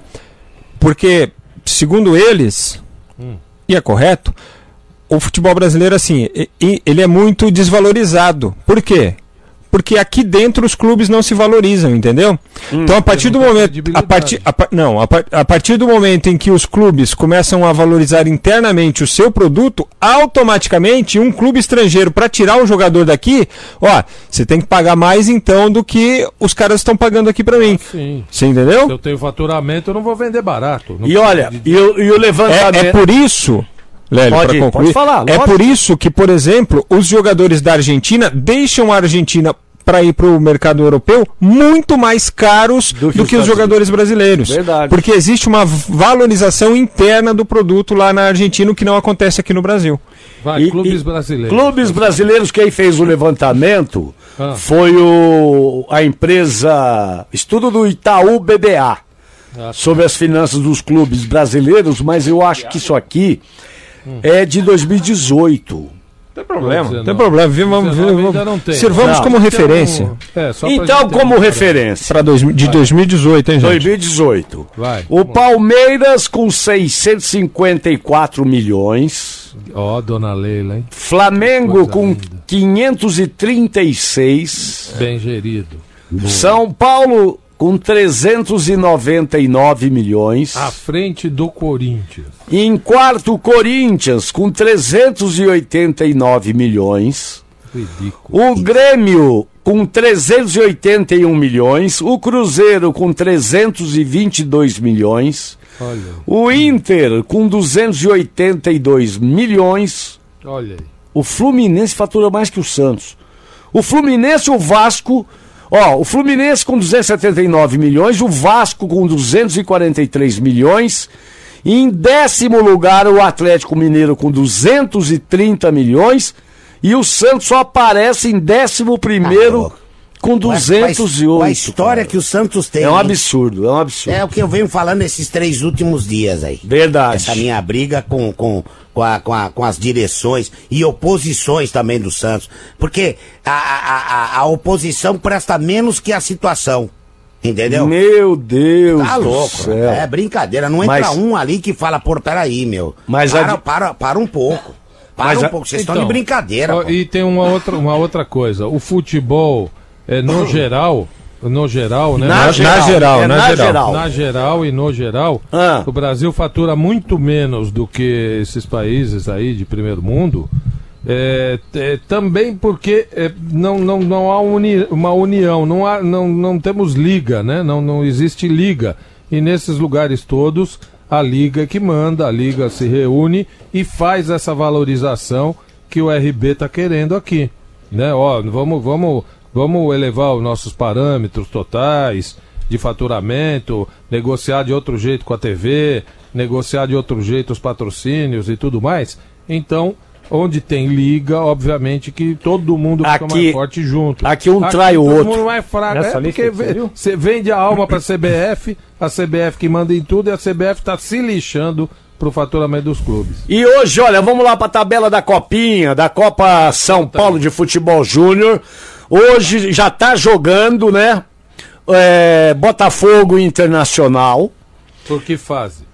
Porque, segundo eles, e é correto, o futebol brasileiro, assim, ele é muito desvalorizado. Por quê? Porque aqui dentro os clubes não se valorizam, entendeu? então, a partir do momento. A partir, a não, a, a partir do momento em que os clubes começam a valorizar internamente o seu produto, automaticamente um clube estrangeiro, para tirar um jogador daqui, ó, você tem que pagar mais então do que os caras estão pagando aqui para mim. Sim. Você entendeu? Se eu tenho faturamento, eu não vou vender barato. Não E olha, e, o- e o levantamento. É, é por isso, Lélio, Pode- para concluir, pode falar, é lógico. por isso que, por exemplo, os jogadores da Argentina deixam a Argentina para ir para o mercado europeu muito mais caros do Do que, que os jogadores brasileiros. Verdade. Porque existe uma valorização interna do produto lá na Argentina, o que não acontece aqui no Brasil. Vai, E- clubes e- brasileiros. Clubes brasileiros, quem fez o levantamento Ah. foi o, a empresa Estudo do Itaú BBA Ah, sobre as finanças dos clubes brasileiros, mas eu acho que isso aqui Hum. é de 2018. Tem problema, Não, tem problema. Vamos, 19 vamos- ainda não como referência é, só pra Então, como referência, para de 2018, hein, gente? 2018. Vai. O Palmeiras com 654 milhões. Ó, dona Leila, hein? Flamengo Coisa com linda. 536. Bem gerido. São Paulo com 399 milhões. À frente do Corinthians. Em quarto, Corinthians com 389 milhões. Ridículo. O Grêmio com 381 milhões. O Cruzeiro com 322 milhões. Olha, O Inter com 282 milhões. olha aí. O Fluminense fatura mais que o Santos. O Fluminense e o Vasco. Ó, o Fluminense com 279 milhões, o Vasco com 243 milhões. E em décimo lugar, o Atlético Mineiro com 230 milhões. E o Santos só aparece em décimo primeiro Tá com Com a- 208. Com a história cara. que o Santos tem. É um hein? absurdo, é um absurdo. É o que eu venho falando esses três últimos dias aí. Verdade. Essa minha briga com, com, com, a- com, a- com as direções e oposições também do Santos. Porque a, a, a, a oposição presta menos que a situação. Entendeu? Meu Deus Tá do louco. céu. É brincadeira. Não entra Mas- um ali que fala, pô, peraí, meu. Mas para, a para, para um pouco. Para Mas um a- pouco. Vocês estão Então, de brincadeira. Ó, pô. E tem uma outra, uma outra coisa. O futebol, é, no geral, no geral, né? Na geral, é na geral. Na geral e no geral, Ah. o Brasil fatura muito menos do que esses países aí de primeiro mundo É, é, também porque é, não, não, não há uni, uma união, não, há, não, não temos liga, né? não, não existe liga. E nesses lugares todos, a liga é que manda, a liga se reúne e faz essa valorização que o RB está querendo aqui. Né? Ó, vamos, vamos, vamos elevar os nossos parâmetros totais de faturamento, negociar de outro jeito com a TV, negociar de outro jeito os patrocínios e tudo mais. Então, onde tem liga, obviamente que todo mundo fica Aqui- mais forte junto. aqui um trai o todo outro. mundo mais fraco. Nessa É porque que você vende a alma para a CBF, a CBF que manda em tudo e a CBF está se lixando pro faturamento dos clubes. E hoje, olha, vamos lá pra tabela da Copinha, da Copa São Paulo de Futebol Júnior. Hoje já tá jogando, né? É, Botafogo Internacional. Por que fase?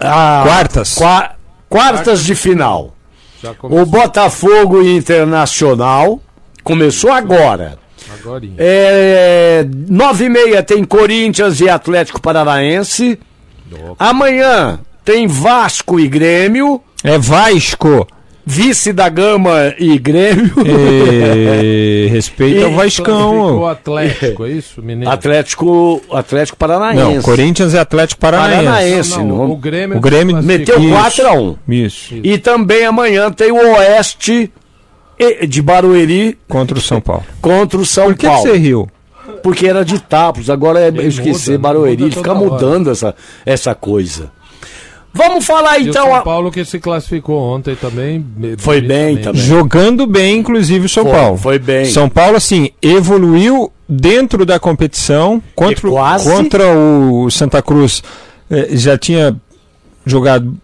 Ah, Quartas. qua- quartas de final. Já O Botafogo Internacional começou agora. agorinha. É, nove e meia tem Corinthians e Atlético Paranaense. Amanhã tem Vasco e Grêmio. É Vasco. Vice da Gama e Grêmio. E... Respeita o Ficou Vascão. Atlético, é isso, menino? Atlético, Atlético Paranaense. Não, Corinthians é Atlético Paranaense. Paranaense. Não, não. o Grêmio, O Grêmio Meteu Isso. 4 a 1 Isso. E também amanhã tem o Oeste e- de Barueri Contra o São Paulo. contra o São Por que, que Paulo. você riu? Porque era de Tapos, agora é, eu esqueci, muda, Barueri, muda fica hora. mudando essa, essa coisa. Vamos falar E então. o São a- Paulo que se classificou ontem também. Foi bem também. Jogando bem, inclusive, o São Foi, Paulo. foi bem. São Paulo, assim, evoluiu dentro da competição contra, quase- contra o Santa Cruz. eh, já tinha jogado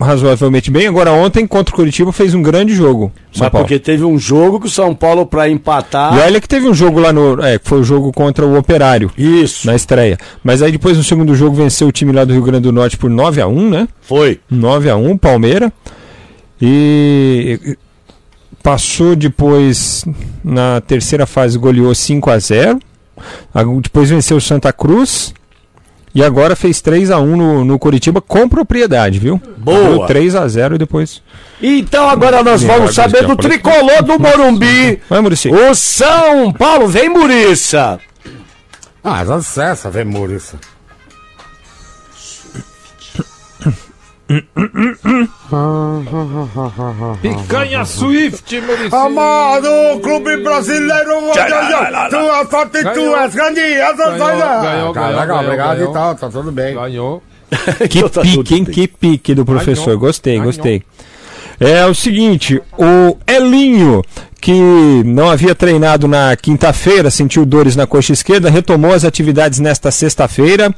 razoavelmente bem. Agora, ontem, contra o Curitiba, fez um grande jogo. São Mas Paulo. porque teve um jogo que o São Paulo para empatar. E olha que teve um jogo lá no. É, que foi o jogo contra o Operário. Isso, Na estreia. Mas aí depois no segundo jogo venceu o time lá do Rio Grande do Norte por 9 a 1 né? foi. 9 a 1 Palmeira. E passou depois na terceira fase, goleou 5 a 0 A- Depois venceu o Santa Cruz. E agora fez 3 a 1 no, no Curitiba com propriedade, viu? Boa. 3 a 0 e depois. Então agora nós vamos saber do tricolor do Morumbi. Vai, Muricy. O São Paulo vem Muriça. Ah, dá licença, vem Maurício. Picanha Swift, Maurício. Amado Clube Brasileiro, tua sorte, Ganhou. tuas grandiosas. Ganhou, ganhou, ganhou, obrigado e tal, tá tudo bem. Ganhou. Que pique, hein? Que pique do professor. Ganhou. Gostei, Ganhou. gostei. É o seguinte, o Elinho, que não havia treinado na quinta-feira, sentiu dores na coxa esquerda, retomou as atividades nesta sexta-feira.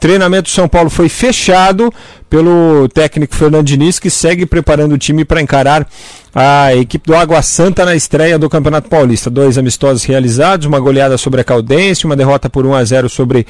Treinamento do São Paulo foi fechado pelo técnico Fernando Diniz, que segue preparando o time para encarar a equipe do Água Santa na estreia do Campeonato Paulista. Dois amistosos realizados, uma goleada sobre a Caldense, uma derrota por 1 a 0 sobre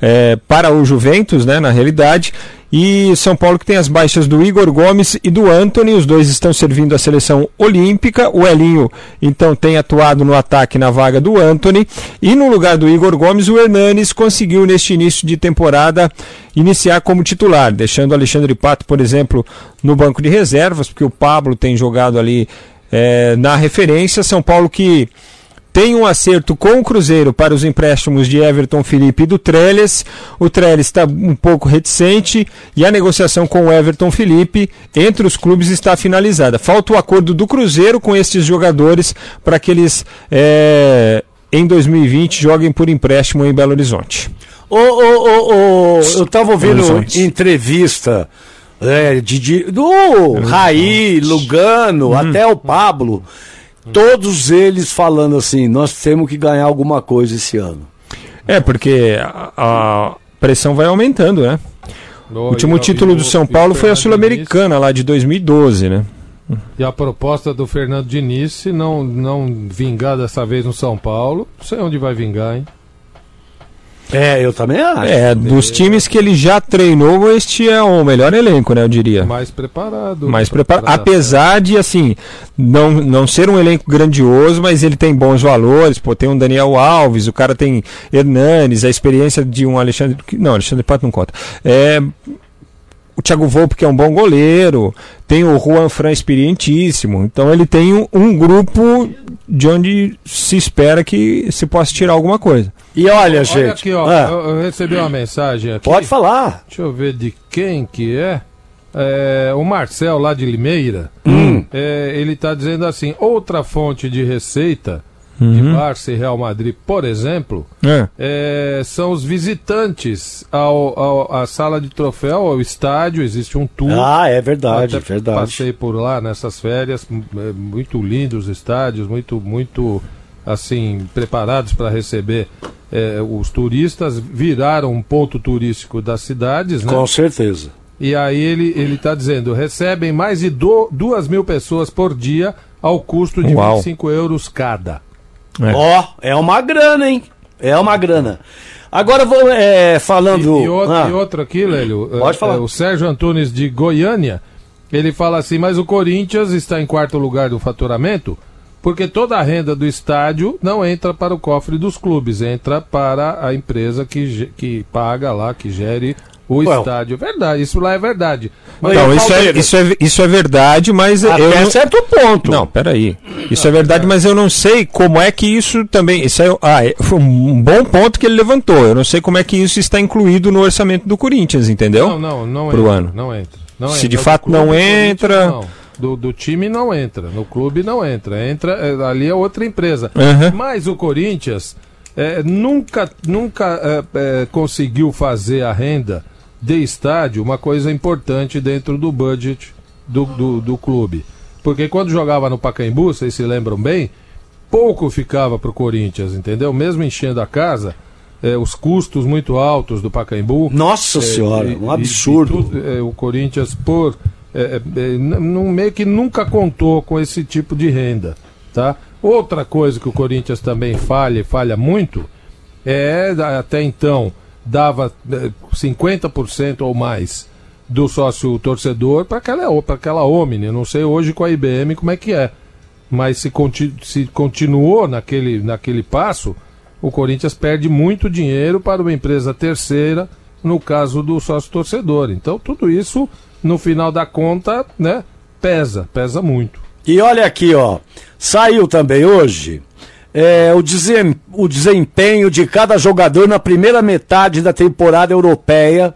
é, para o Juventus, né, na realidade. E São Paulo que tem as baixas do Igor Gomes e do Anthony, os dois estão servindo a seleção olímpica. O Elinho, então, tem atuado no ataque na vaga do Anthony. E no lugar do Igor Gomes, o Hernanes conseguiu, neste início de temporada, iniciar como titular, deixando o Alexandre Pato, por exemplo, no banco de reservas, porque o Pablo tem jogado ali é, na referência. São Paulo que tem um acerto com o Cruzeiro para os empréstimos de Everton Felipe e do Trellis. O Trellis está um pouco reticente e a negociação com o Everton Felipe entre os clubes está finalizada. Falta o acordo do Cruzeiro com estes jogadores para que eles eh, em 2020 joguem por empréstimo em Belo Horizonte. Ô, ô, ô, eu tava ouvindo entrevista é, de, de- do Raí, Lugano, até o Pablo. Todos eles falando assim: nós temos que ganhar alguma coisa esse ano. É, porque a, a pressão vai aumentando, né? O O último título do São Paulo foi a Sul-Americana lá de 2012, né? E a proposta do Fernando Diniz, se não, não vingar dessa vez no São Paulo, não sei onde vai vingar, hein? É, eu também acho. É, dos times que ele já treinou, este é o melhor elenco, né? Eu diria. Mais preparado. mais preparado. Preparado. Apesar de, assim, não, não ser um elenco grandioso, mas ele tem bons valores. Pô, tem um Daniel Alves, o cara tem Hernanes, a experiência de um Alexandre. Não, Alexandre Pato não conta. É, o Thiago Volpe, que é um bom goleiro, tem o Juan Fran experientíssimo. Então ele tem um, um grupo de onde se espera que se possa tirar alguma coisa. E olha, Olha gente. aqui, ó. ah, Eu, eu recebi uma mensagem aqui. pode falar. Deixa eu ver de quem que é. É, o Marcel lá de Limeira. Hum. É, ele está dizendo assim: outra fonte de receita de Uhum. Barça e Real Madrid, por exemplo, É. é, são os visitantes ao, ao- à sala de troféu, ao estádio. Existe um tour. Ah, é verdade, Até verdade. Passei por lá nessas férias, é, muito lindos os estádios, muito, muito assim preparados para receber é, os turistas. Viraram um ponto turístico das cidades, né? Com certeza. E aí ele ele está dizendo, recebem mais de do, duas mil pessoas por dia ao custo de Uau. 25 euros cada. É. Ó, é uma grana, hein? É uma grana. Agora vou é, E, falando. e outro, Ah, e outro aqui, Lélio, Pode é, falar. é, o Sérgio Antunes de Goiânia, ele fala assim, mas o Corinthians está em quarto lugar do faturamento porque toda a renda do estádio não entra para o cofre dos clubes, entra para a empresa que, que paga lá, que gere o Well. estádio. Verdade, isso lá é verdade. Mas Não, Então, isso é, isso, é, isso é verdade, mas eu até não... certo ponto. Não, peraí. Isso é verdade, mas eu não sei como é que isso também. Isso é, ah, é- foi um bom ponto que ele levantou. Eu não sei como é que isso está incluído no orçamento do Corinthians, entendeu? Não, não, não Pro entra. ano. Não entra. Não Se entra. de fato clube, não entra- não. Do, do time não entra. No clube não entra. Entra é, ali é outra empresa. Aham. Mas o Corinthians é, nunca, nunca é, é, conseguiu fazer a renda de estádio uma coisa importante dentro do budget do, do, do clube. Porque quando jogava no Pacaembu, vocês se lembram bem, pouco ficava para o Corinthians, entendeu? Mesmo enchendo a casa, é, os custos muito altos do Pacaembu. Nossa É, senhora, e- um e- absurdo. e tudo, é, o Corinthians, por. Não- meio que nunca contou com esse tipo de renda. Tá? Outra coisa que o Corinthians também falha e falha muito é, até então, dava é, 50% ou mais do sócio torcedor para aquela, pra aquela Omni. Eu não sei hoje com a IBM como é que é. Mas se, se continuou naquele, naquele passo, o Corinthians perde muito dinheiro para uma empresa terceira, no caso do sócio torcedor. Então tudo isso, no final da conta, né, pesa, pesa muito. E olha aqui, ó. Saiu também hoje é, o, desem- o desempenho de cada jogador na primeira metade da temporada europeia.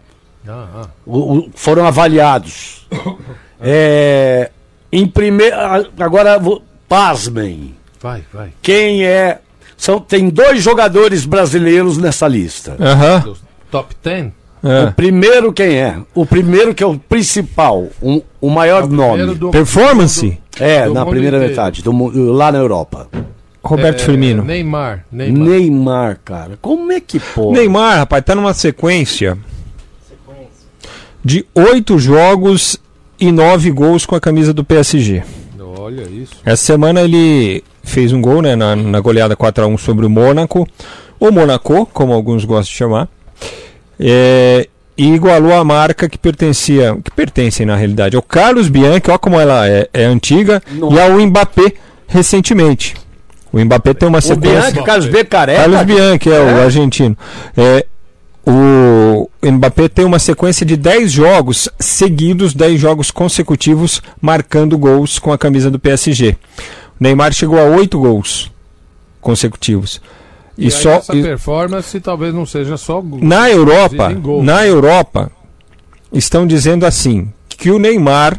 O- o- foram avaliados. É, em primeiro. Agora, vou- pasmem. Vai, vai. Quem é. São, tem dois jogadores brasileiros nessa lista. Aham. Top 10? O é. primeiro quem é? O primeiro que é o principal, um- o maior nome. Primeiro do- Performance? É, do na primeira inteiro. metade, do lá na Europa. Roberto É, Firmino. Neymar. Neymar. Neymar, cara. Como é que pode? Neymar, rapaz, tá numa sequência de oito jogos e nove gols com a camisa do PSG. Olha isso. Essa semana ele fez um gol né, na, na goleada 4x1 sobre o Mônaco, ou Monaco, como alguns gostam de chamar, é, e igualou a marca que pertencia, que pertence na realidade ao Carlos Bianchi, olha como ela é, é antiga, Nossa. e ao Mbappé recentemente. O Mbappé tem uma O sequência. Bianchi, Carlos B. Careca. Carlos Bianchi é, o É? argentino. É, o Mbappé tem uma sequência de 10 jogos seguidos, 10 jogos consecutivos, marcando gols com a camisa do PSG. O Neymar chegou a 8 gols consecutivos. E, E, só essa e- performance talvez não seja só gol. na Europa, em gol. na Europa estão dizendo assim que o Neymar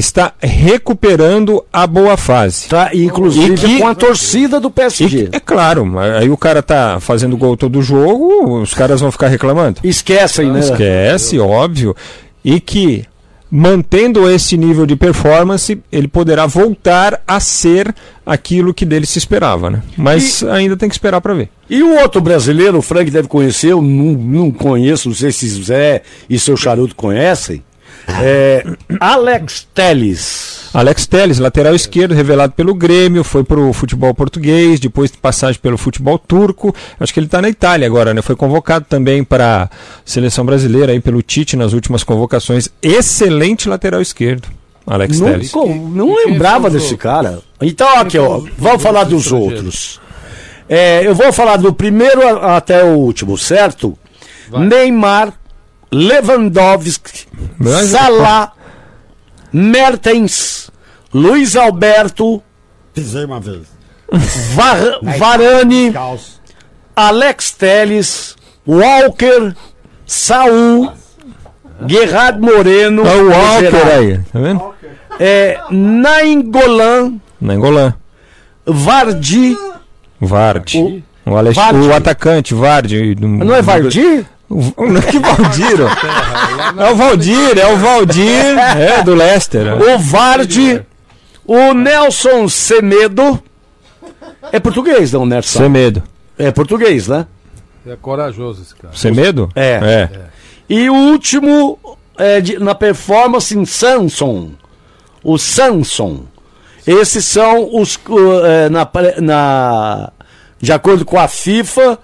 está recuperando a boa fase. Tá, inclusive E que- com a torcida do E PSG. que- é claro, aí o cara tá fazendo gol todo jogo, os caras vão ficar reclamando. Esquecem, né? Esquece, óbvio. E que, mantendo esse nível de performance, ele poderá voltar a ser aquilo que dele se esperava, né? Mas ainda tem que esperar para ver. E o outro brasileiro, o Frank deve conhecer, eu não, não conheço, não sei se Zé e seu charuto conhecem. É, Alex Teles. Alex Telles, lateral esquerdo, revelado pelo Grêmio, foi pro futebol português, depois de passagem pelo futebol turco. Acho que ele está na Itália agora, né? Foi convocado também para a seleção brasileira aí pelo Tite nas últimas convocações. Excelente lateral esquerdo, Alex Não, Telles. co- não lembrava desse cara. Então, aqui, ó, os- vamos os falar dos outros. É, eu vou falar do primeiro até o último, certo? Vai. Neymar, Lewandowski, Salah, Mertens, Luiz Alberto, Pisei uma vez. Var- Varane. Alex Teles, Walker, Saul, Gerard Moreno, Olha o Walker aí, tá vendo? é, Nainggolan, Na Engolã. Vardy, Vard. O- O, Alex... Vardy. o atacante, Vard. do- não é Vardy? Que Valdiro? É o Valdir, é o Valdir, é do Leicester. O Vardy, o Nelson Semedo, é português não, Nelson? Semedo. É português, né? É corajoso esse cara. Semedo? É. É. E o último é de- na performance em Samson. O Samson. Esses são os. uh, na, na- de acordo com a FIFA,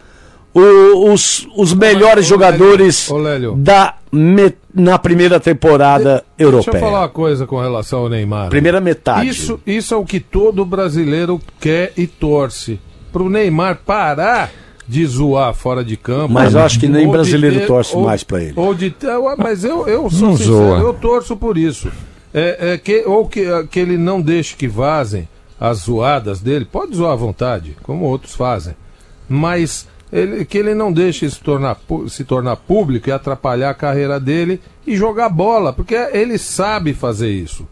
o- os, os melhores Ô, jogadores Ô, Lélio. da, me- na primeira temporada Deixa eu europeia. falar uma coisa com relação ao Neymar. Primeira metade. Isso, isso é o que todo brasileiro quer e torce. Pro Neymar parar de zoar fora de campo. Mas eu acho que nem de brasileiro ter- torce ou- mais pra ele. Ou de mas eu, eu sou Não sincero, zoa. eu torço por isso. É, é que, ou que, que ele não deixe que vazem as zoadas dele. Pode zoar à vontade, como outros fazem. Mas ele- que ele não deixe se tornar, se tornar público e atrapalhar a carreira dele e jogar bola, porque ele sabe fazer isso.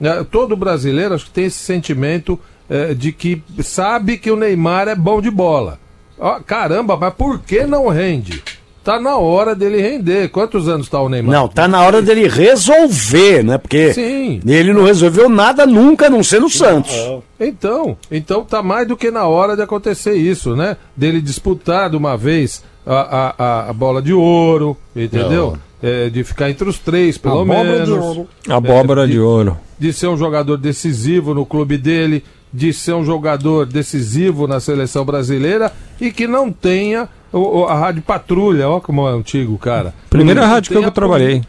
É, Todo brasileiro acho que tem esse sentimento é, de que sabe que o Neymar é bom de bola. Ó, caramba, mas por que não rende? Tá na hora dele render. Quantos anos tá o Neymar? Não, tá na hora dele resolver, né? Porque Sim. ele não resolveu nada nunca, a não ser no Santos. Então, então tá mais do que na hora de acontecer isso, né? Dele disputar de uma vez a, a, a- a bola de ouro, entendeu? É, de ficar entre os três, pelo Abóbora menos. de ouro. Abóbora É, de ouro. de ser um jogador decisivo no clube dele, de ser um jogador decisivo na seleção brasileira e que não tenha o- a rádio patrulha, ó como é antigo, cara. Primeira rádio que eu trabalhei.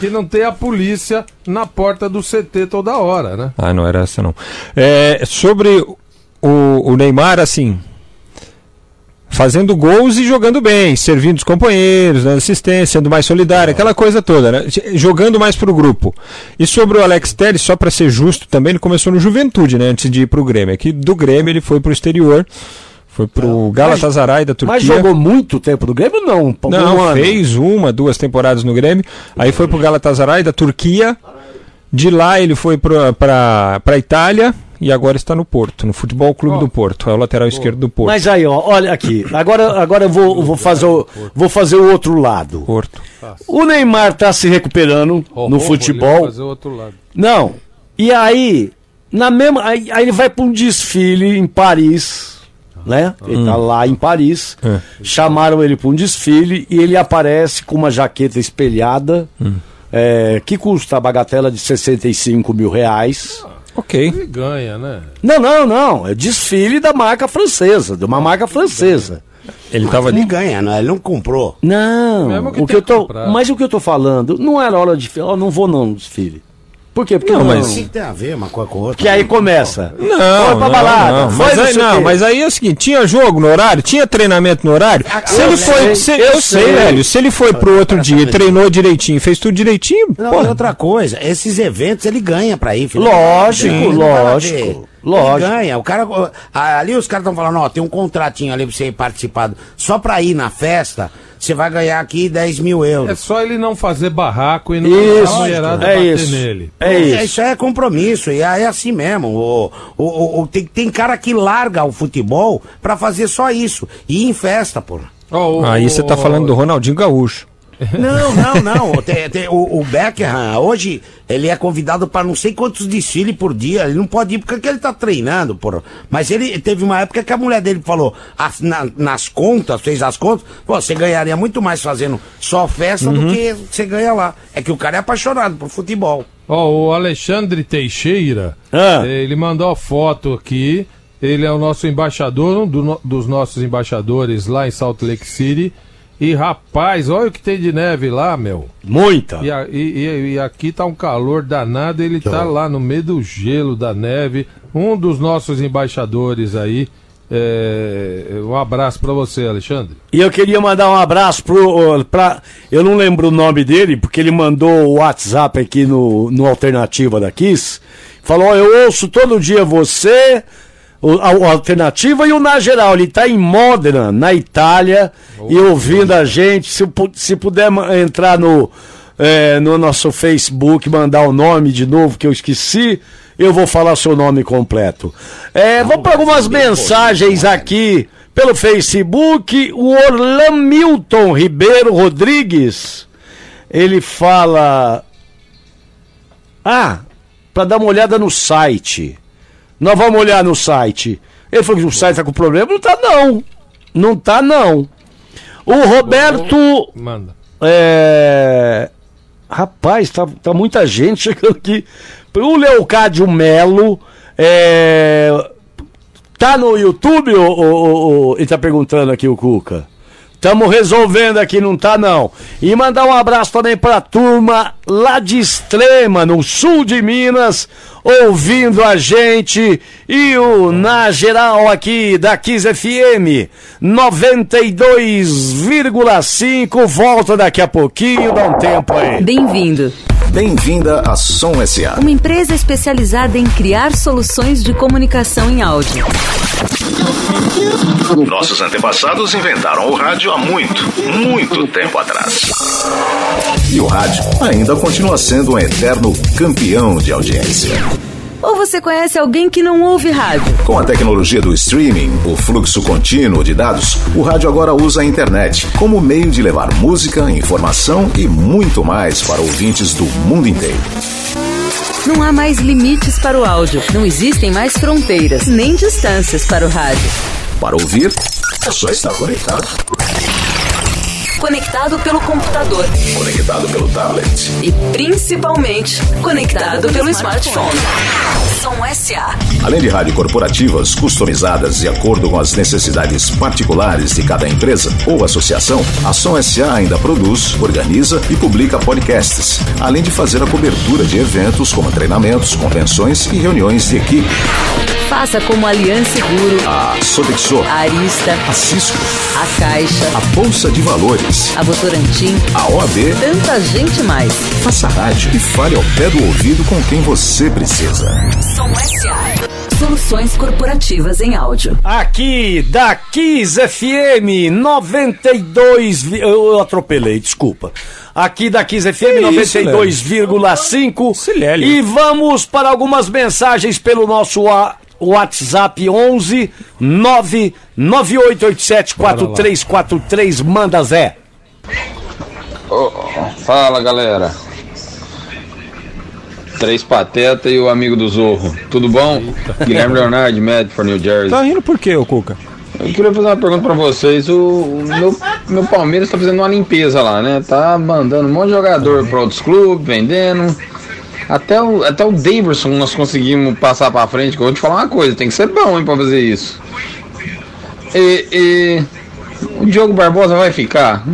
Que não tem a polícia na porta do CT toda hora, né? Ah, não era essa não. É, sobre o, o Neymar, assim, fazendo gols e jogando bem, servindo os companheiros, dando assistência, sendo mais solidário, aquela coisa toda, né? Jogando mais pro grupo. E sobre o Alex Telles, só para ser justo também, ele começou no Juventude, né? Antes de ir pro Grêmio. Aqui do Grêmio ele foi pro exterior, foi pro Galatasaray da Turquia. Mas jogou muito tempo no Grêmio? Não. um Não, ano. fez uma, duas temporadas no Grêmio. Aí foi pro Galatasaray da Turquia. De lá ele foi pra, pra Itália e agora está no Porto, no Futebol Clube do Porto. É o lateral esquerdo do Porto. Mas aí, ó, olha aqui. Agora, agora eu vou, vou, fazer o, vou fazer o outro lado. Porto. O Neymar tá se recuperando Ó, no futebol. Fazer o outro lado. Não. E aí, na mesma, aí, aí ele vai para um desfile em Paris, né? Ele tá lá em Paris. É. Chamaram ele para um desfile e ele aparece com uma jaqueta espelhada, é, que custa a bagatela de 65 mil reais. Ok. Ele ganha, né? Não, não, não. É desfile da marca francesa, de uma marca francesa. Ele tava Ele ali. ganha, né? Ele não comprou. Não, Mesmo que o que eu tô, mas o que eu tô falando não era hora de, ó, não vou não no desfile. Por quê? Porque Não, não, mas- O que que tem a ver uma coisa com outra? que aí começa. Não, Foi pra não, balada, não. foi Mas, não aí, não mas aí é o seguinte, tinha jogo no horário, tinha treinamento no horário. Se eu ele sei, foi, se- eu eu sei, sei. velho, se ele foi pro outro dia e treinou direitinho, fez tudo direitinho, Não, porra, outra coisa, esses eventos ele ganha pra ir, filho. Lógico, a lógico, lógico. Ele ganha. O cara, ah, ali os caras estão falando, ó, tem um contratinho ali pra você ir participar. Só pra ir na festa, você vai ganhar aqui 10 mil É euros. só ele não fazer barraco e não Isso, deixar a mulherada é bater isso. nele. É isso. Isso é compromisso, e é assim mesmo. O, o, o- o- tem, tem cara que larga o futebol pra fazer só isso. E ir em festa, porra. Ó, o- aí você tá falando do Ronaldinho Gaúcho. Não, não, não. Tem- tem- o, o Beckham, hoje, ele é convidado para não sei quantos desfiles por dia. Ele não pode ir porque ele tá treinando, porra. Mas ele teve uma época que a mulher dele falou, as- na- nas contas, fez as contas, você ganharia muito mais fazendo só festa do que você ganha lá. É que o cara é apaixonado por futebol. Ó, o Alexandre Teixeira, Ah. ele mandou a foto aqui. Ele é o nosso embaixador, um do dos nossos embaixadores lá em Salt Lake City. E rapaz, olha o que tem de neve lá, meu. Muita. E, a- e- e- aqui tá um calor danado, ele tá lá no meio do gelo da neve. Um dos nossos embaixadores aí, É, um abraço para você, Alexandre. E eu queria mandar um abraço pro. Pra, eu não lembro o nome dele, porque ele mandou o WhatsApp aqui no, no Alternativa da Kiss. Falou: Eu ouço todo dia você, o, a, a Alternativa e o Na Geral. Ele tá em Modena, na Itália, e ouvindo a gente. Se, se puder entrar no, é, no nosso Facebook, mandar o nome de novo, que eu esqueci, eu vou falar seu nome completo. É, vamos para algumas mensagens aqui pelo Facebook. O Orlan Milton Ribeiro Rodrigues, ele fala. Ah, para dar uma olhada no site. Nós vamos olhar no site. Ele falou que o site tá com problema. Não tá, não. Não tá, não. O Roberto. Manda. É... Rapaz, tá, tá muita gente chegando aqui. O Leocádio Melo. É... Tá no YouTube, o, o, ele tá perguntando aqui o Cuca. Tamo resolvendo aqui, não tá não. E mandar um abraço também pra turma lá de Extrema, no sul de Minas, ouvindo a gente. E o Na Geral aqui da Kiss FM 92,5. Volta daqui a pouquinho, dá um tempo aí. Bem-vindo. Bem-vinda à Som SA. Uma empresa especializada em criar soluções de comunicação em áudio. Nossos antepassados inventaram o rádio há muito, muito tempo atrás. E o rádio ainda continua sendo um eterno campeão de audiência. Ou você conhece alguém que não ouve rádio? Com a tecnologia do streaming, o fluxo contínuo de dados, o rádio agora usa a internet como meio de levar música, informação e muito mais para ouvintes do mundo inteiro. Não há mais limites para o áudio. Não existem mais fronteiras, nem distâncias para o rádio. Para ouvir, é só estar conectado. Conectado pelo computador Conectado pelo tablet. e principalmente conectado pelo smartphone. Som SA. Além de rádio corporativas customizadas de acordo com as necessidades particulares de cada empresa ou associação, a Som SA ainda produz, organiza e publica podcasts, além de fazer a cobertura de eventos como treinamentos, convenções e reuniões de equipe. Faça como Aliança Seguro, A Sodexo, a Arista, a Cisco, a Caixa, a Bolsa de Valores, a Votorantim, a OAB. tanta gente mais. Faça rádio e fale ao pé do ouvido com quem você precisa. Som SA. Soluções corporativas em áudio. Aqui da Kiss FM 92. vi- Eu atropelei, desculpa. Aqui da Kiss FM Que isso, 92,5. Silélio. E vamos para algumas mensagens pelo nosso WhatsApp 11 99887 4343. Manda Zé. Fala galera. Três Pateta e o amigo do Zorro. Tudo bom? Guilherme Leonardo, Medford, New Jersey. Tá rindo por quê, ô Cuca? Eu queria fazer uma pergunta pra vocês. O, o meu, meu Palmeiras tá fazendo uma limpeza lá, né? Tá mandando um monte de jogador pra outros clubes, vendendo. Até o, até o Davidson nós conseguimos passar pra frente. Que eu vou te falar uma coisa: tem que ser bom, hein, pra fazer isso. E, e o Diogo Barbosa vai ficar?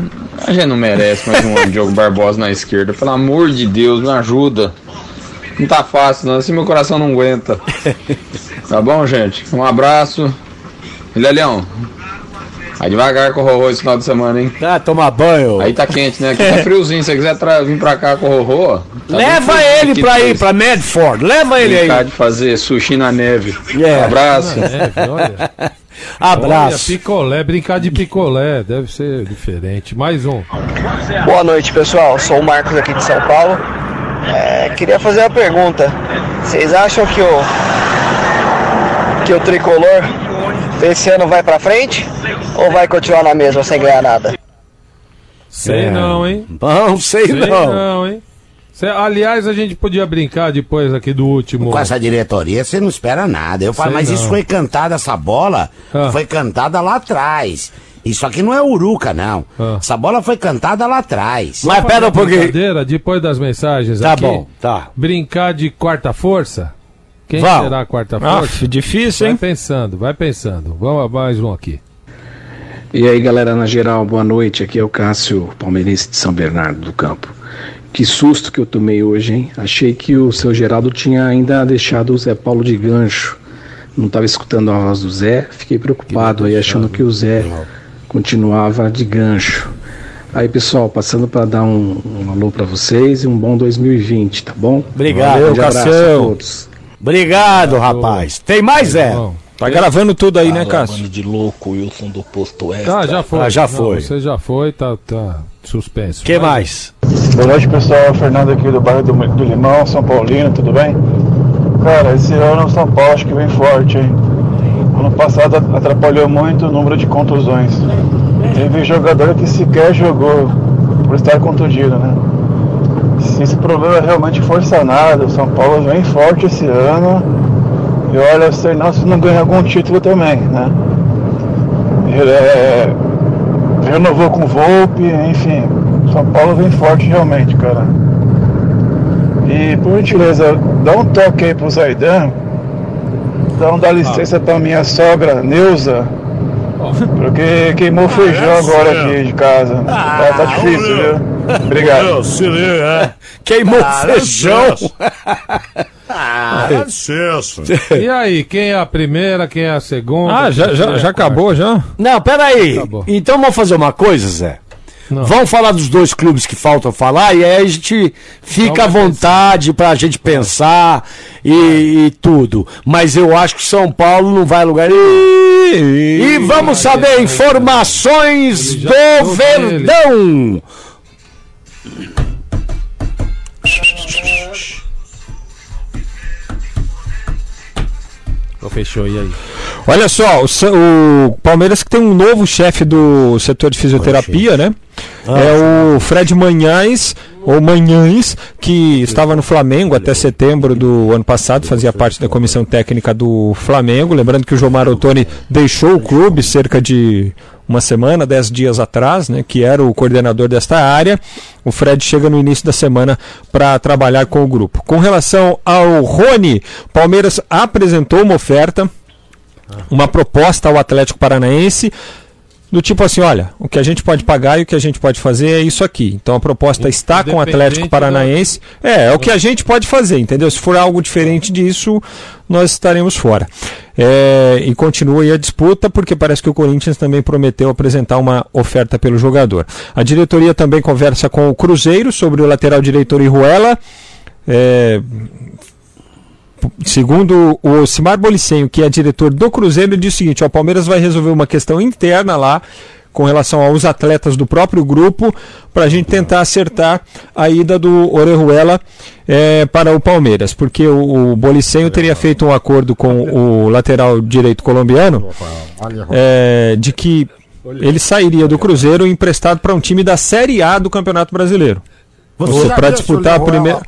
A gente não merece mais um Diogo Barbosa na esquerda. Pelo amor de Deus, me ajuda. Não tá fácil, não. Assim meu coração não aguenta. Tá bom, gente? Um abraço. Filha Leão. Vai devagar com o Rorô esse final de semana, hein? Ah, tomar banho. Aí tá quente, né? Aqui tá friozinho. Se você quiser tra- vir pra cá com o Rorô, tá Leva ele pra ir, depois. pra Medford. Leva ele Brincar aí. de fazer sushi na neve. É. Um abraço. Neve, olha. Abraço. Olha, picolé, brincar de picolé, deve ser diferente. Mais um. Boa noite, pessoal. Sou o Marcos aqui de São Paulo. É, queria fazer uma pergunta. Vocês acham que o que o tricolor esse ano vai pra frente ou vai continuar na mesma sem ganhar nada? Sei É. não, hein? Não, sei, Sei não. não, hein? Cê- aliás, a gente podia brincar depois aqui do último. Com essa diretoria você não espera nada. Eu falo, Sei mas não. isso foi cantada, essa bola Ah. foi cantada lá atrás. Isso aqui não é uruca, não. Ah. Essa bola foi cantada lá atrás. Mas pera um pouquinho. Depois das mensagens Tá aqui. bom, tá. Brincar de quarta força? Quem Vamos. será a quarta Ah, força? difícil, Vai hein? pensando, vai pensando. Vamos a mais um aqui. E aí, galera, na geral, boa noite. Aqui é o Cássio, palmeirense de São Bernardo do Campo. Que susto que eu tomei hoje, hein? Achei que o seu Geraldo tinha ainda deixado o Zé Paulo de gancho não estava escutando a voz do Zé, fiquei preocupado aí, achando que o Zé continuava de gancho. Aí, pessoal, passando para dar um, um alô para vocês e um bom 2020, tá bom? Obrigado, Grande abraço a todos. Obrigado, rapaz. Tem mais, Zé? Tá gravando tudo aí, né, Cássio? de louco, Wilson do Posto Extra. Ah, já foi. Ah, já Não, foi. Você já foi, tá, tá suspenso. que mais? Boa noite, pessoal. Fernando aqui do bairro do, do Limão, São Paulino, tudo bem? Cara, esse ano o São Paulo acho que vem forte, hein? Ano passado atrapalhou muito o número de contusões. Teve jogador que sequer jogou por estar contundido, né? Se esse problema realmente for sanado, o São Paulo vem forte esse ano. E olha, sei não se não ganha algum título também, né? É, renovou com o Volpe, enfim. São Paulo vem forte realmente, cara. E por gentileza, dá um toque aí pro Zaidan. Dá um dá licença pra minha sogra, Neuza. Porque queimou feijão agora aqui de casa. Tá, tá difícil, viu? Obrigado. Se liga, é. Queimou Ah, feijão. Ah, dá licença. E aí, quem é a primeira, quem é a segunda? Ah, já, já, já acabou, já? Não, peraí. Acabou. Então vamos fazer uma coisa, Zé. Não. Vamos falar dos dois clubes que faltam falar e aí a gente fica à Então vai vontade pra gente pensar e, e tudo. Mas eu acho que São Paulo não vai a lugar nenhum. E vamos saber informações já do falou pra ele. Verdão. Então fechou, e aí? Olha só, o, o Palmeiras que tem um novo chefe do setor de fisioterapia, né? é o Fred Manhães, ou Manhães, que estava no Flamengo até setembro do ano passado, fazia parte da comissão técnica do Flamengo. Lembrando que o Jomar Ottoni deixou o clube cerca de uma semana, dez dias atrás, né, que era o coordenador desta área. O Fred chega no início da semana para trabalhar com o grupo. Com relação ao Rony, Palmeiras apresentou uma oferta uma proposta ao Atlético Paranaense do tipo assim, olha, o que a gente pode pagar e o que a gente pode fazer é isso aqui. Então a proposta está com o Atlético Paranaense. É, é o que a gente pode fazer, entendeu? Se for algo diferente disso, nós estaremos fora. É, e continua aí a disputa, porque parece que o Corinthians também prometeu apresentar uma oferta pelo jogador. A diretoria também conversa com o Cruzeiro sobre o lateral diretor Iruela. É, segundo o Simar Bolicenho, que é diretor do Cruzeiro, ele diz o seguinte: ó, o Palmeiras vai resolver uma questão interna lá com relação aos atletas do próprio grupo para a gente tentar acertar a ida do Orejuela eh, para o Palmeiras, porque o, o Bolicenho teria feito um acordo com o lateral direito colombiano eh, de que ele sairia do Cruzeiro emprestado para um time da Série A do Campeonato Brasileiro Você para disputar, a primeira-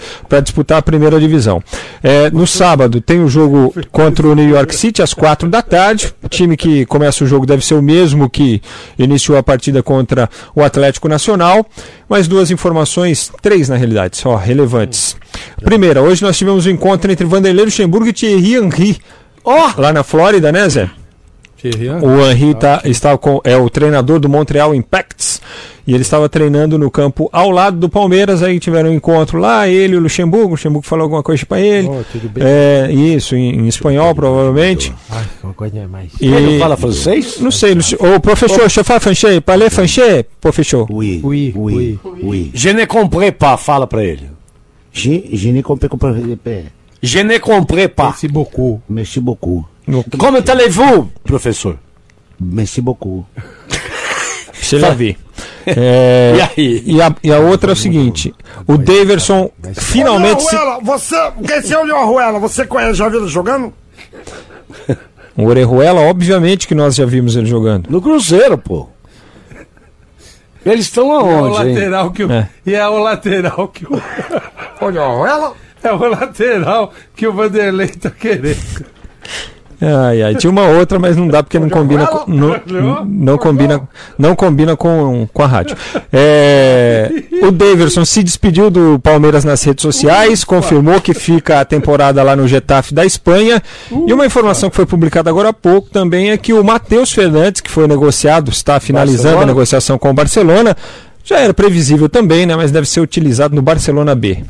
disputar a primeira divisão. É, no sábado tem o jogo contra o New York City às quatro da tarde. O time que começa o jogo deve ser o mesmo que iniciou a partida contra o Atlético Nacional. Mais duas informações, três na realidade, só relevantes. Primeira, hoje nós tivemos um encontro entre Vanderlei Luxemburgo e Thierry Henry. Lá na Flórida, né, Zé? O Henry tá, está com, é o treinador do Montreal Impacts e ele estava treinando no campo ao lado do Palmeiras. Aí tiveram um encontro lá, ele e o Luxemburgo. O Luxemburgo falou alguma coisa para ele. Oh, tudo bem? É, isso, em, em espanhol, provavelmente. Ai, coisa mais. E- Ele não fala francês? Não sei, Ô, professor, je fais français, parlez français, professor? Oui, oui, oui, oui. Je ne comprei pas, fala pra ele. Je, je ne comprends pas. Je ne comprei pas. Merci beaucoup. Merci beaucoup. Como allez-vous, professor? Merci beaucoup. Você já vi. É, E aí? E a, e a outra é o seguinte: o Daverson finalmente se. Orejuela, você. Esse é o Orejuela, você conhece, já viu ele jogando? O Orejuela, obviamente que nós já vimos ele jogando. No Cruzeiro, pô. Eles estão É o aonde, hein? lateral que o, É. E é o lateral que o. Orejuela? É o lateral que o Vanderlei tá querendo. Ai, ai. Tinha uma outra, mas não dá porque não combina com, não, não combina, não combina com, com a rádio. É, o Daverson se despediu do Palmeiras nas redes sociais, confirmou que fica a temporada lá no Getafe da Espanha. E uma informação que foi publicada agora há pouco também é que o Matheus Fernandes, que foi negociado, está finalizando a Barcelona? negociação com o Barcelona. Já era previsível também, né? Mas deve ser utilizado no Barcelona B.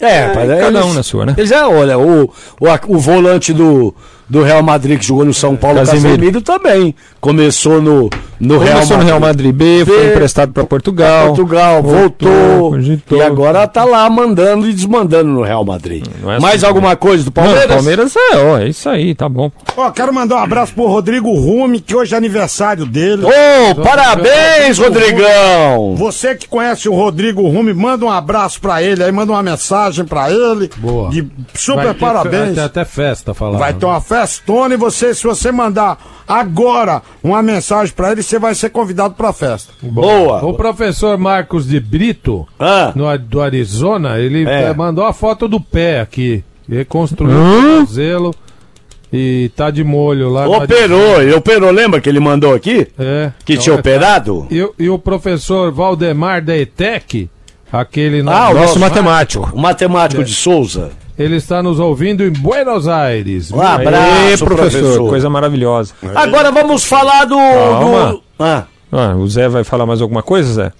É, rapaz, cada eles- um na sua, né? Eles é, olha, o, o, o volante do, do Real Madrid que jogou no São Paulo, Casemiro. Casemiro, também. Começou no, no Real Começou Madrid. no Real Madrid B, foi emprestado para Portugal. Portugal, voltou, voltou, e agora tá lá mandando e desmandando no Real Madrid. Não é Mais assim, alguma coisa do Palmeiras? Não, Palmeiras é, ó, é isso aí, tá bom. Ó, quero mandar um abraço pro Rodrigo Rume, que hoje é aniversário dele. Ô, parabéns, Rodrigão! Você que conhece o Rodrigo Rume, manda um abraço pra ele aí, manda uma mensagem pra ele. Boa. Super Vai ter- parabéns. Vai ter até festa falando. Vai ter uma festona e você, se você mandar agora uma mensagem pra ele, você vai ser convidado pra festa. Boa! O professor Marcos de Brito, Ah. no, do Arizona, ele É. eh, mandou a foto do pé aqui. Reconstruiu Hum? o tornozelo e tá de molho lá. Operou, ele operou, lembra que ele mandou aqui? É. Que Então, tinha é, operado? E, o- e o professor Valdemar da ETEC, aquele Ah, o nosso matemático. O matemático de Souza. Ele está nos ouvindo em Buenos Aires. Um abraço, Aê, professor, professor. coisa maravilhosa. Agora vamos falar do. Calma. do- Ah, Ah, o Zé vai falar mais alguma coisa, Zé?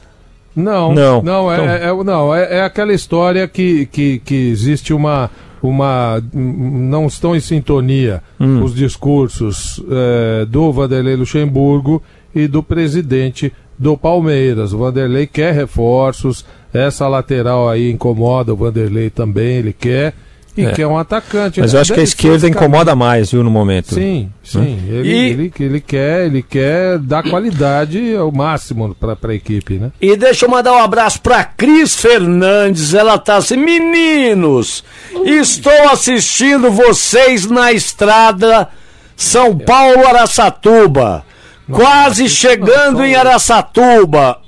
Não, Não. não, é, Então- é- é- não é, é aquela história que, que, que existe uma, uma. Não estão em sintonia Hum. os discursos eh, do Vanderlei Luxemburgo e do presidente do Palmeiras. O Vanderlei quer reforços, essa lateral aí incomoda o Vanderlei também, ele quer. E É. quer um atacante. Mas eu acho que a esquerda incomoda mais, viu, no momento. Sim, sim. Ele, E- ele, ele quer, ele quer dar qualidade ao máximo para a equipe, né? E deixa eu mandar um abraço pra Cris Fernandes. Ela tá assim, meninos, estou assistindo vocês na estrada São Paulo Araçatuba. Quase chegando em Araçatuba.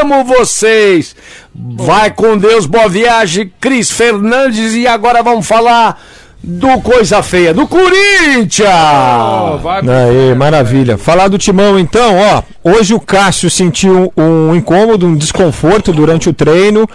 Amo vocês. Vai com Deus, boa viagem, Cris Fernandes. E agora vamos falar do coisa feia, do Corinthians. Aí, maravilha. Falar do timão então, ó. Hoje o Cássio sentiu um incômodo, um desconforto durante o treino.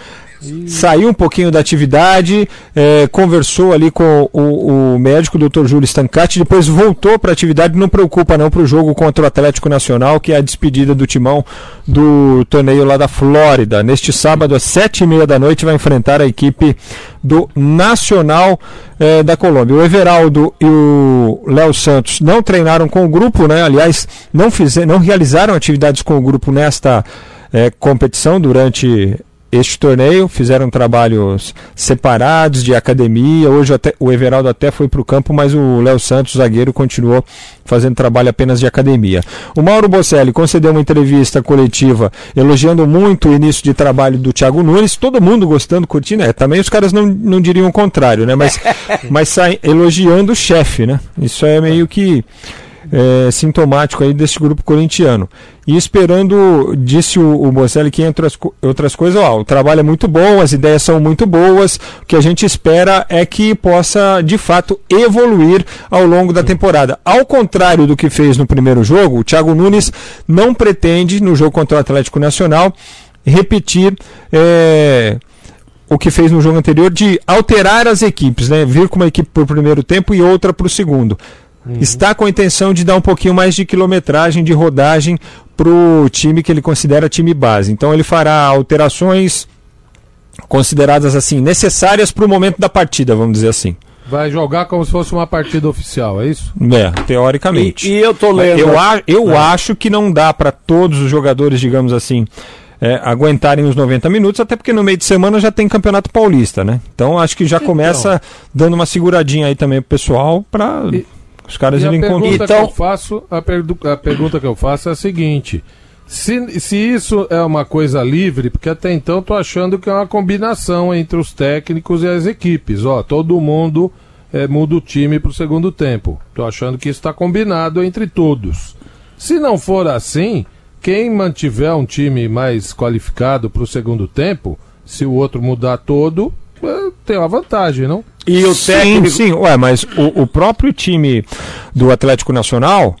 Saiu um pouquinho da atividade, eh, conversou ali com o, o médico, o Dr. Júlio Stancati, depois voltou para a atividade. Não preocupa não para o jogo contra o Atlético Nacional, que é a despedida do timão do torneio lá da Flórida. Neste sábado, às sete e meia da noite, vai enfrentar a equipe do Nacional eh, da Colômbia. O Everaldo e o Léo Santos não treinaram com o grupo, né? Aliás, não, fizeram, não realizaram atividades com o grupo nesta eh, competição durante este torneio, fizeram trabalhos separados de academia. Hoje até, o Everaldo até foi para o campo, mas o Léo Santos, zagueiro, continuou fazendo trabalho apenas de academia. O Mauro Bocelli concedeu uma entrevista coletiva elogiando muito o início de trabalho do Thiago Nunes, todo mundo gostando, curtindo. É, também os caras não, não diriam o contrário, né? Mas, mas saem elogiando o chefe, né? Isso é meio que é, sintomático aí desse grupo corintiano. E esperando, disse o, o Bocelli que entre as outras coisas, ó, o trabalho é muito bom, as ideias são muito boas, o que a gente espera é que possa de fato evoluir ao longo da temporada. Ao contrário do que fez no primeiro jogo, o Thiago Nunes não pretende, no jogo contra o Atlético Nacional, repetir. é, o que fez no jogo anterior de alterar as equipes, né? Vir com uma equipe para o primeiro tempo e outra para o segundo. Está com a intenção de dar um pouquinho mais de quilometragem, de rodagem para o time que ele considera time base. Então ele fará alterações consideradas assim necessárias para o momento da partida, vamos dizer assim. Vai jogar como se fosse uma partida oficial, é isso? É, teoricamente. E, e eu tô lendo. Eu, a- eu É. acho que não dá para todos os jogadores, digamos assim, é, aguentarem os 90 minutos, até porque no meio de semana já tem Campeonato Paulista, né? Então acho que já começa dando uma seguradinha aí também pro pessoal para os caras E a irem que eu faço, a, perdu- a pergunta que eu faço é a seguinte: se, se isso é uma coisa livre, porque até então eu tô achando que é uma combinação entre os técnicos e as equipes. Ó, todo mundo eh, muda o time pro segundo tempo. Tô achando que isso está combinado entre todos. Se não for assim, quem mantiver um time mais qualificado pro segundo tempo, se o outro mudar todo, eh, tem uma vantagem, não? E o Sim, sim, ué, mas o, o próprio time do Atlético Nacional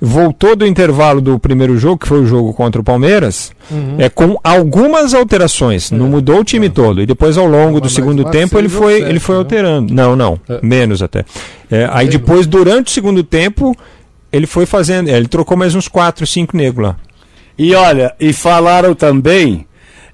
voltou do intervalo do primeiro jogo, que foi o jogo contra o Palmeiras, Uhum. é com algumas alterações. Não mudou o time todo. E depois, ao longo do segundo tempo, ele foi, sete, ele foi né? alterando. Não, não, menos até. É, aí depois, durante o segundo tempo, ele foi fazendo. é, Ele trocou mais uns 4, 5 negros lá. E olha, e falaram também.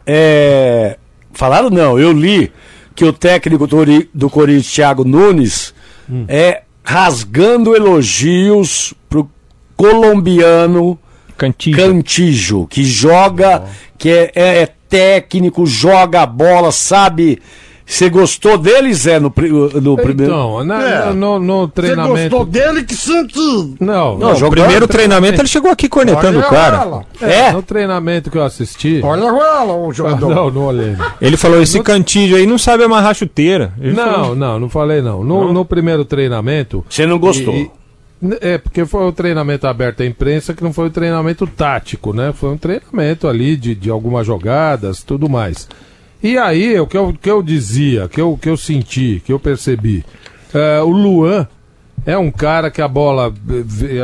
é, falaram não, eu li que o técnico do, do Corinthians, Thiago Nunes, Hum. é rasgando elogios pro colombiano Cantijo, Cantijo que joga, que é, é- é técnico, joga a bola, sabe. Você gostou dele, Zé, no, pri- no primeiro? Então, na- É. no, no Você treinamento. gostou dele? Que sentido? Não, Não, o primeiro treinamento ele chegou aqui cornetando o cara. É, no treinamento que eu assisti. Olha ela, o Ah, jogador. Não, não olhei. Ele falou: esse cantígio aí não sabe amarrar chuteira. Ele Não, falou- não, não falei não. No, no primeiro treinamento. Você não gostou? e- e- é, porque foi o treinamento aberto à imprensa que não foi o treinamento tático, né? Foi um treinamento ali de, de algumas jogadas, tudo mais. E aí, o que eu, que eu dizia, que eu, que eu senti, que eu percebi, é, o Luan é um cara que a bola,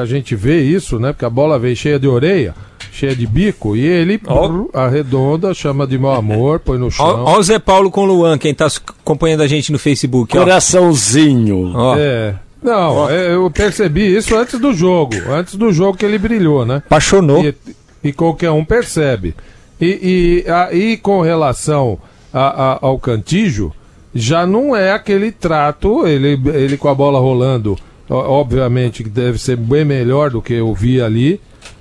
a gente vê isso, né? Porque a bola vem cheia de orelha, cheia de bico, e ele brrr, arredonda, chama de meu amor, põe no chão. Ó, ó o Zé Paulo com o Luan, quem tá acompanhando a gente no Facebook. Coraçãozinho. Ó. É. Não, é, eu percebi isso antes do jogo. Antes do jogo que ele brilhou, né? Apaixonou. E, e qualquer um percebe. E, e, a- e com relação a- a- ao Cantijo, já não é aquele trato, ele, ele com a bola rolando, obviamente deve ser bem melhor do que eu vi ali.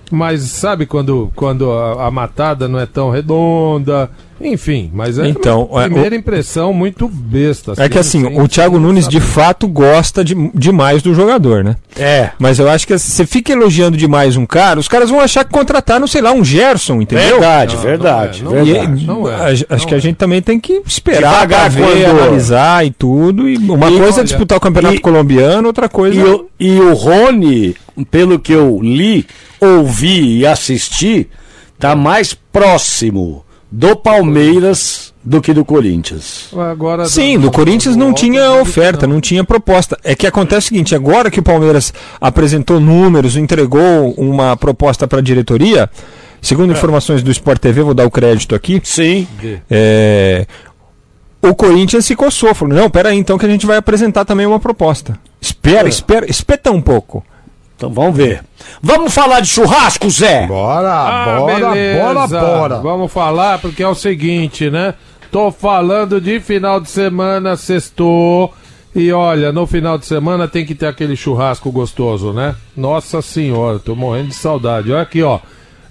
Mas sabe quando, quando a, a matada não é tão redonda? Enfim, mas é Então, uma é, primeira impressão muito besta. É que assim, sem- o Thiago Nunes de saber. fato gosta de, demais do jogador, né? É. Mas eu acho que se você fica elogiando demais um cara, os caras vão achar que contrataram, sei lá, um Gerson, entendeu? Verdade, Não, verdade, não é, não E- verdade. Não é, acho não que a é. gente também tem que esperar Devagar pra ver, quando- analisar e tudo. E uma E coisa é disputar o campeonato e- colombiano, outra coisa. E, o- e o Rony, pelo que eu li, ouvi e assisti, tá mais próximo do Palmeiras do que do Corinthians. Agora, Sim, do Corinthians não tinha oferta, não tinha proposta. É que acontece o seguinte, agora que o Palmeiras apresentou números, entregou uma proposta para a diretoria, segundo informações do Sport TV, vou dar o crédito aqui, Sim. é, o Corinthians se coçou, falou, não, peraí, então que a gente vai apresentar também uma proposta. Espera, espera, espeta um pouco. Então vamos ver. Vamos falar de churrasco, Zé? Bora, Ah, bora, beleza. bora, bora. Vamos falar porque é o seguinte, né? Tô falando de final de semana, sextou. E olha, no final de semana tem que ter aquele churrasco gostoso, né? Nossa senhora, tô morrendo de saudade. Olha aqui, ó.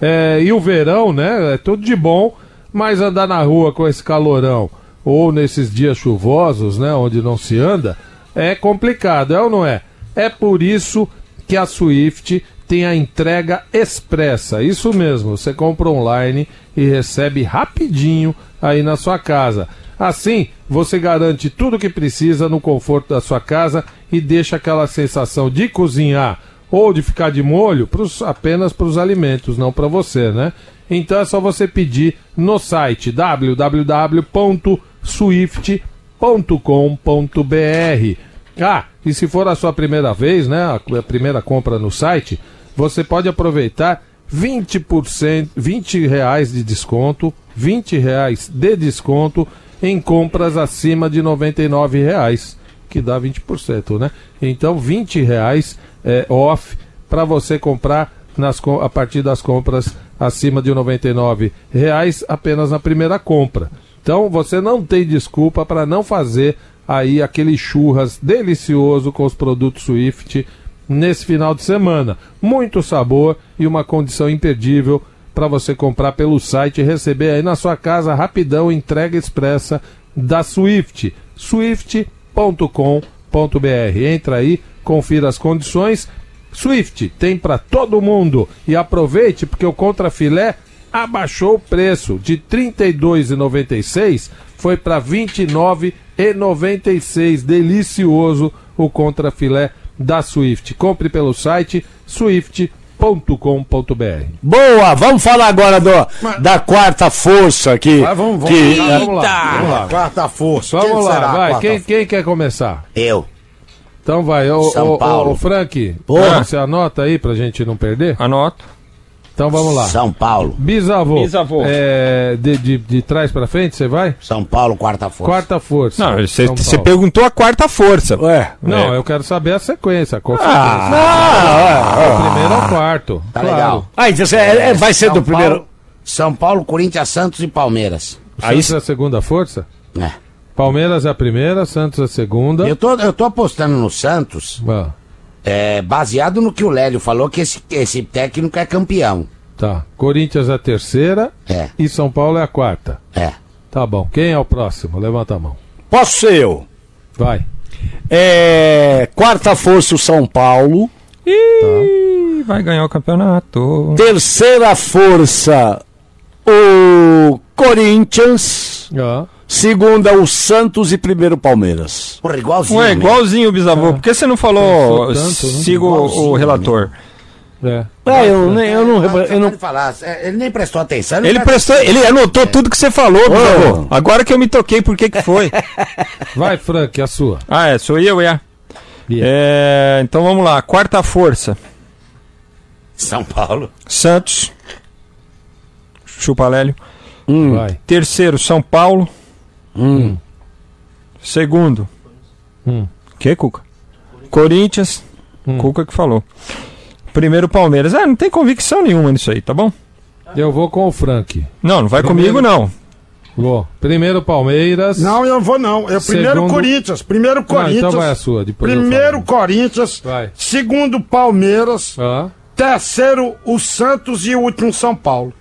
É, e o verão, né? É tudo de bom, mas andar na rua com esse calorão ou nesses dias chuvosos, né? Onde não se anda, é complicado, é ou não é? É por isso que a Swift tem a entrega expressa. Isso mesmo, você compra online e recebe rapidinho aí na sua casa. Assim, você garante tudo o que precisa no conforto da sua casa e deixa aquela sensação de cozinhar ou de ficar de molho pros, apenas para os alimentos, não para você, né? Então é só você pedir no site www.swift.com.br. Ah, e se for a sua primeira vez, né, a, primeira compra no site, você pode aproveitar 20%, 20 reais de desconto, 20 reais de desconto em compras acima de 99 reais, que dá 20%, né? Então 20 reais é, off para você comprar nas, a partir das compras acima de 99 reais apenas na primeira compra. Então você não tem desculpa para não fazer aí aquele churras delicioso com os produtos Swift nesse final de semana. Muito sabor e uma condição imperdível para você comprar pelo site e receber aí na sua casa rapidão entrega expressa da Swift. swift.com.br. Entra aí, confira as condições. Swift tem para todo mundo e aproveite porque o contrafilé abaixou o preço de R$ 32,96 foi para R$ 29,96. Delicioso o contrafilé da Swift. Compre pelo site swift.com.br. Boa, vamos falar agora do, da quarta força aqui. Vai, vamos, vamos, que, lá, vamos lá. Vamos lá, quarta força. Vamos Quem lá, vai. Quem, quem quer começar? Eu. Então vai, ô, São ô, Paulo. ô, Frank, Porra. você anota aí pra gente não perder? Anoto. Então vamos lá. São Paulo. Bisavô. Bisavô. É, de, de, de trás pra frente, você vai? São Paulo, quarta força. Quarta força. Não, você São você Paulo. perguntou a quarta força. Ué, Não, É. eu quero saber a sequência. Qual Ah, sequência? Do primeiro ao quarto. Tá claro. legal. ah, então é, é- vai ser São do primeiro. Paulo, São Paulo, Corinthians, Santos e Palmeiras. O Santos é a segunda força? É. Palmeiras é a primeira, Santos é a segunda. Eu tô, eu tô apostando no Santos Ah, É, baseado no que o Lélio falou, que esse, esse técnico é campeão. Tá. Corinthians é a terceira É. e São Paulo é a quarta. É. Tá bom. Quem é o próximo? Levanta a mão. Posso ser eu? Vai. É, quarta força o São Paulo. Ih, vai ganhar o campeonato. Terceira força o Corinthians. Ah. Segunda o Santos e primeiro o Palmeiras. Porra, igualzinho. Ué, né? igualzinho o bisavô. Por que você não falou Pensou tanto, né? siga o- Igualzinho, relator? É. É, eu, nem- eu não, eu não é, ele nem prestou atenção. Ele não prestou, ele anotou tudo que você falou, bisavô. Agora que eu me toquei, por que que foi? Vai, Frank, a sua. ah, é, sou eu, é. Yeah. É, então vamos lá. Quarta força. São Paulo. Santos. Chupa Lélio. Vai. Terceiro, São Paulo. Segundo. Hum. Que, Cuca? Corinthians. Cuca que falou. Primeiro, Palmeiras. Ah, não tem convicção nenhuma nisso aí, tá bom? Eu vou com o Frank. Não, não vai Primeiro- comigo, não. Vou. Primeiro Palmeiras. Não, eu não vou não. É primeiro Segundo- Corinthians. Primeiro Não, Corinthians. então vai a sua. Depois primeiro. Corinthians. Vai. Segundo Palmeiras. Ah. Terceiro o Santos e o último São Paulo.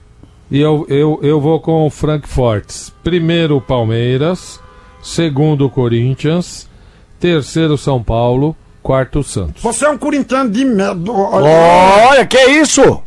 E eu, eu, eu vou com o Frank Fortes. Primeiro o Palmeiras. Segundo o Corinthians. Terceiro São Paulo. Quarto o Santos. Você é um corintiano de metro. Olha, que isso?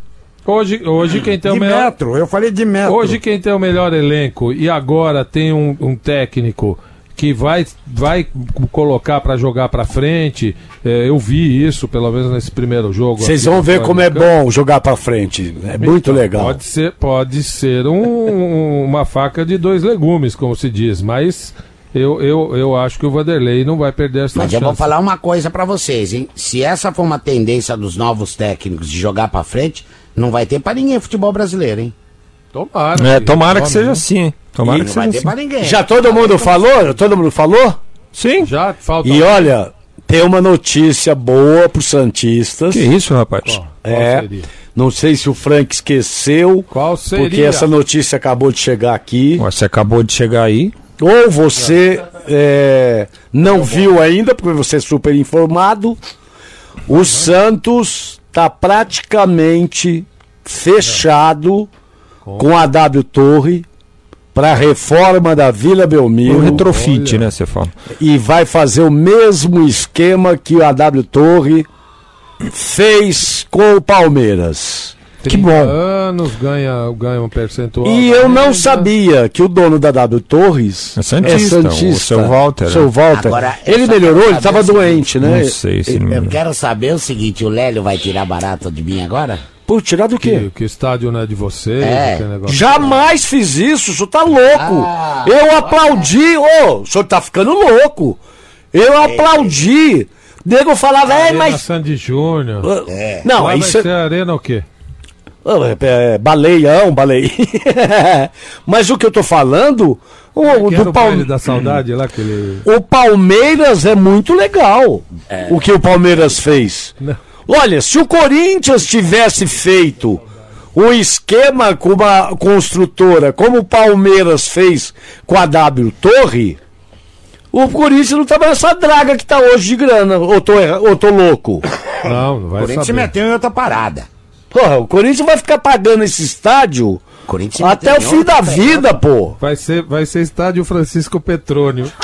Hoje, hoje quem tem o de melhor. metro. Eu falei de metro. Hoje quem tem o melhor elenco e agora tem um, um técnico que vai, vai colocar pra jogar pra frente. é, eu vi isso, pelo menos nesse primeiro jogo. Vocês vão ver como é bom jogar pra frente. É muito Então, legal. Pode ser, pode ser um- uma faca de dois legumes, como se diz, mas eu, eu, eu acho que o Vanderlei não vai perder essa Mas chance. eu vou falar uma coisa pra vocês, hein? Se essa for uma tendência dos novos técnicos de jogar pra frente, não vai ter pra ninguém futebol brasileiro, hein? Tomara. É, tomara que seja né? assim. hein? Tomara E que seja assim. ninguém. Já todo mundo falou? Todo mundo falou? Sim. Já falta. E olha, tem uma notícia boa pros Santistas. Que isso, rapaz? Qual É. seria? Não sei se o Frank esqueceu, Qual seria? porque essa notícia acabou de chegar aqui. Você acabou de chegar aí. Ou você é, não viu ainda, porque você é super informado. O Santos está praticamente fechado com a W Torre para a reforma da Vila O Belmiro retrofit, né, você fala. e vai fazer o mesmo esquema que a W Torre fez com o Palmeiras. Que 30 bom. anos, ganha, ganha um percentual. E eu não sabia que o dono da W Torres É Santista, o seu Walter, O seu né? Walter. Agora, eu ele melhorou, ele estava doente, né? Não sei se não Eu me quero saber o seguinte, o Lélio vai tirar barato de mim agora? Por tirar do quê? Que, que estádio não é de vocês, É. Jamais fiz isso, o senhor tá louco. Ah, eu aplaudi, ô, o senhor tá ficando louco. Eu aplaudi. Nego falava, é, Arena mas. Sandy Júnior. É. Não, Lá isso vai é. ser arena o quê? É, é, baleião, baleia. Mas o que eu tô falando, o, Que era do Palme- da saudade lá, aquele... o Palmeiras é muito legal. O que o Palmeiras fez. Não. Olha, se o Corinthians tivesse feito um esquema com uma construtora como o Palmeiras fez com a W Torre, o Corinthians não tava nessa draga que tá hoje de grana. Ou tô, ou tô louco? Não, não O vai Corinthians se saber. meteu em outra parada. Porra, o Corinthians vai ficar pagando esse estádio O Corinthians até o fim da vida, pô. Vai ser, vai ser estádio Francisco Petrônio.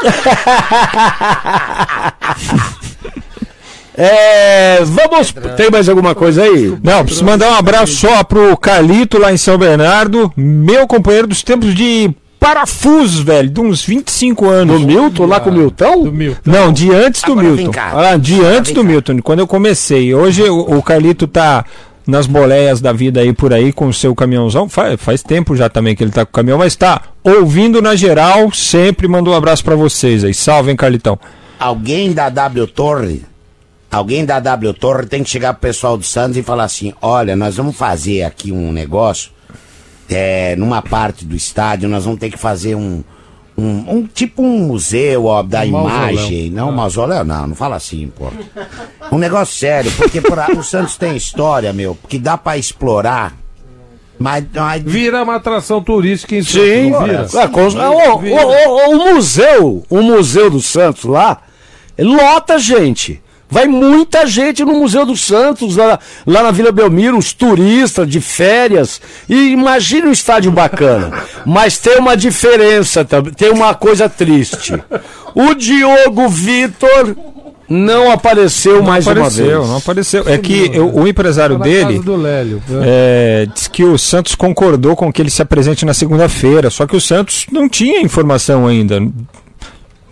É, vamos. Tem mais alguma coisa aí? Não, preciso mandar um abraço só pro Carlito lá em São Bernardo, meu companheiro dos tempos de parafusos, velho, de uns 25 anos. Do Milton, lá com o Milton? Do Milton. Não, de antes do Agora vem Milton. cá. Ah, de Agora antes do. Milton, quando eu comecei. Hoje o, o Carlito tá nas boleias da vida aí por aí com o seu caminhãozão. Faz, faz tempo já também que ele tá com o caminhão, mas tá ouvindo na geral, sempre mandou um abraço pra vocês aí. Salve, hein, Carlitão. Alguém da W Torre, alguém da W Torre tem que chegar pro pessoal do Santos e falar assim: olha, nós vamos fazer aqui um negócio, é, numa parte do estádio, nós vamos ter que fazer um. Um, um- tipo um museu ó, da Um imagem, não um mausoléu, não, não fala assim, pô. Um negócio sério, porque porra, o Santos tem história, meu, que dá pra explorar, mas, mas Vira uma atração turística em Sim, vira? Ah, ah, o, o- o- o museu, o museu do Santos lá, lota gente. Vai muita gente no Museu dos Santos, lá, lá na Vila Belmiro, os turistas de férias. E imagine um estádio bacana. Mas tem uma diferença também, tem uma coisa triste. O Diogo Vitor não apareceu Não mais uma apareceu, vez. não apareceu. É que o, o empresário dele Lélio. é, disse que o Santos concordou com que ele se apresente na segunda-feira, só que o Santos não tinha informação ainda.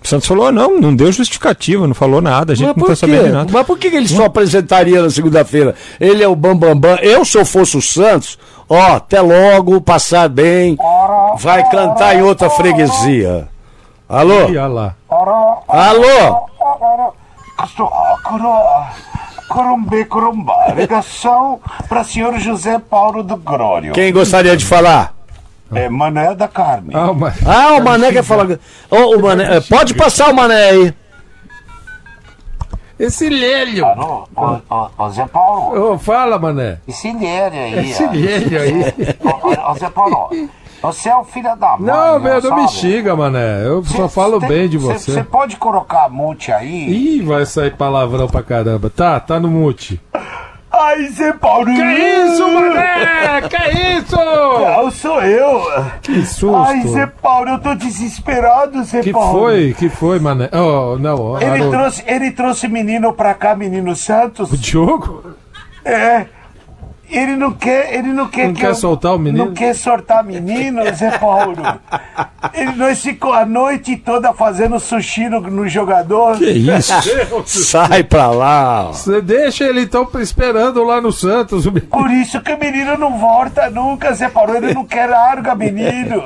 O Santos falou, "Ah, não, não deu justificativa, não falou nada, a gente Mas não tá quê? sabendo de nada. Mas por que, que ele só apresentaria na segunda-feira? Ele é o Bambambam. Bam, bam. Eu, se eu fosse o Santos, ó, até logo, passar bem, vai cantar em outra freguesia. Alô? Ih, lá. Alô? Corumbê, corumbá. Ligação para senhor José Paulo do Grório. Quem gostaria de falar? É Mané da Carne. Ah, mas... Ah, o Mané quer falar. Ô, o Mané, pode passar o Mané aí. Esse Lélio. Ô, Zé Paulo. Ô, fala, mané. Esse Lélio aí. Esse. Lélio aí. Zé Paulo, você é o filho da mãe. Não, meu, não me xinga, mané. Eu só falo Tem- bem de Você você. pode colocar mute aí? Ih, vai sair palavrão pra caramba. Tá, tá no mute. Ai, Zé Paulo. Que isso, mané? Que isso? Não, sou eu. Que susto. Ai, Zé Paulo, eu tô desesperado, Zé Que Paulo. foi? Que foi, mané? Oh, não, Ele trouxe, ele trouxe menino pra cá, menino Santos. O Diogo? É. Ele não quer, ele não quer Não que quer eu- soltar o menino? Não quer soltar menino, Zé Paulo. Ele nós ficou a noite toda fazendo sushi no, no jogador. Que isso? Sai pra lá. Você deixa ele então esperando lá no Santos. Por isso que o menino não volta nunca, Zé Paulo. Ele não quer larga menino.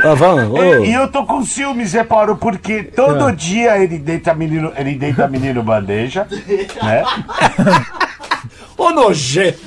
Tá, vamos, ô. E, e eu tô com ciúme, Zé Paulo, porque todo dia ele deita menino, ele deita menino bandeja, né? Ô, nojento.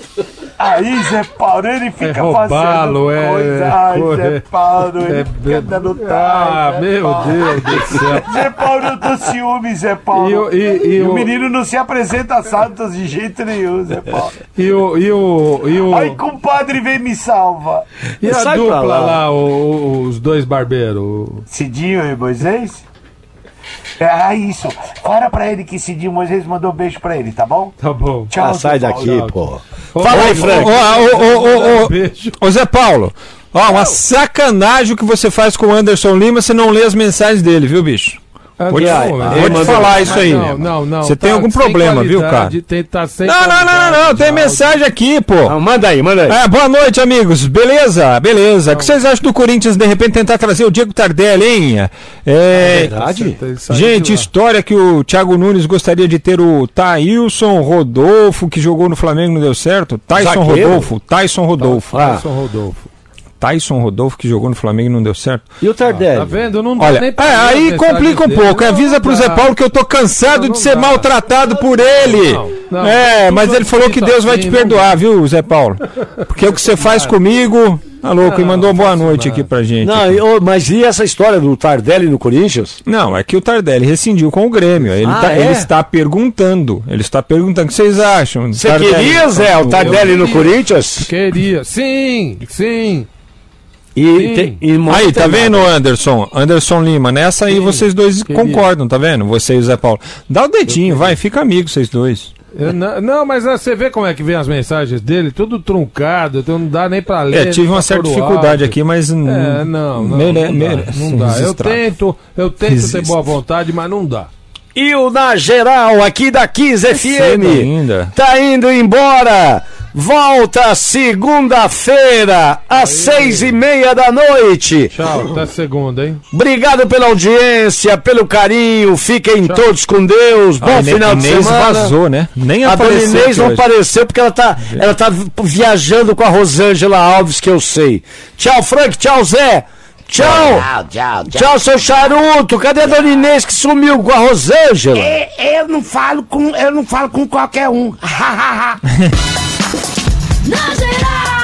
Aí, Zé Paulo, ele fica É roubá-lo, fazendo é- coisa. Ai, é- Zé Paulo, ele é- fica dando Ah, Zé meu Paulo. Deus do céu. Zé Paulo, eu tô ciúme, Zé Paulo. E o- e- e o o- menino não se apresenta a Santos de jeito nenhum, Zé Paulo. E o. E o. E o. Ai, compadre, vem me salva. E a Sai pra dupla lá. lá, o- o- os dois barbeiros? Cidinho e Moisés? É, ah, isso. Fala pra ele que Cidinho Moisés mandou beijo pra ele, tá bom? Tá bom. Tchau, Ah, sai Paulo. daqui, pô. Fala aí, Frank. Ô, ô, ô, ô, ô, Beijo. ô, Zé Paulo, ó, uma sacanagem o que você faz com o Anderson Lima, você não lê as mensagens dele, viu, bicho? Vou te, Ah, falar isso aí. Não, não, não. Você tem tá algum sem problema, viu, cara? Tem, tá sem Não, não, não, não, tem de mensagem aqui, pô. Manda aí, manda aí. É, boa noite, amigos. Beleza? Beleza. O que vocês acham do Corinthians de repente tentar trazer o Diego Tardelli, hein? É, Verdade? Ele saiu Gente, história que o Thiago Nunes gostaria de ter o Thailson Rodolfo, que jogou no Flamengo e não deu certo. Tyson Zagueiro? Rodolfo. Tyson Rodolfo. Ah. Tyson Rodolfo. Tyson Rodolfo, que jogou no Flamengo e não deu certo. E o Tardelli? Tá vendo? Não dá Olha, nem é, aí complica um dele. pouco. Não, Avisa não pro Zé. Paulo que eu tô cansado Não, não de ser dá. maltratado por ele. Não, não, é, mas ele falou que assim, Deus vai te não perdoar, viu, Zé Paulo? Porque o que você faz comigo. Tá louco, e Não, mandou boa noite nada. aqui pra gente. Não, e, ô, mas e essa história do Tardelli no Corinthians? Não, é que o Tardelli rescindiu com o Grêmio. Ele, Ah, tá- é? ele está perguntando. Ele está perguntando o que vocês acham. Você queria, Zé, o Tardelli no Corinthians? Queria. Sim, sim. E, Sim. tem, e Aí, tá vendo. Anderson? Anderson Lima, nessa aí vocês dois concordam, tá vendo? Você e o Zé Paulo. Dá o dedinho, vai, fica amigo vocês dois. Eu não, não, mas ah, você vê como é que vem as mensagens dele, tudo truncado, então não dá nem pra ler. É, tive uma certa dificuldade aqui, mas. É, não, não, mere- não, dá, mere- não dá. Eu tento, eu tento ter Resista. boa vontade, mas não dá. E o Na Geral, aqui da Kiss cedo FM, ainda. tá indo embora. Volta segunda-feira, às seis e meia da noite. Tchau, até segunda, hein? Obrigado pela audiência, pelo carinho. Fiquem todos com Deus. Bom Ah, final de Inês semana. vazou, né? Nem A dona apareceu. Inês aqui não hoje. apareceu porque ela tá, ela tá viajando com a Rosângela Alves, que eu sei. Tchau, Frank. Tchau, Zé. Tchau. Tchau, tchau, tchau. Tchau, seu charuto. Cadê a dona Inês que sumiu com a Rosângela? É, Eu não falo com, eu não falo com qualquer um. Na geral.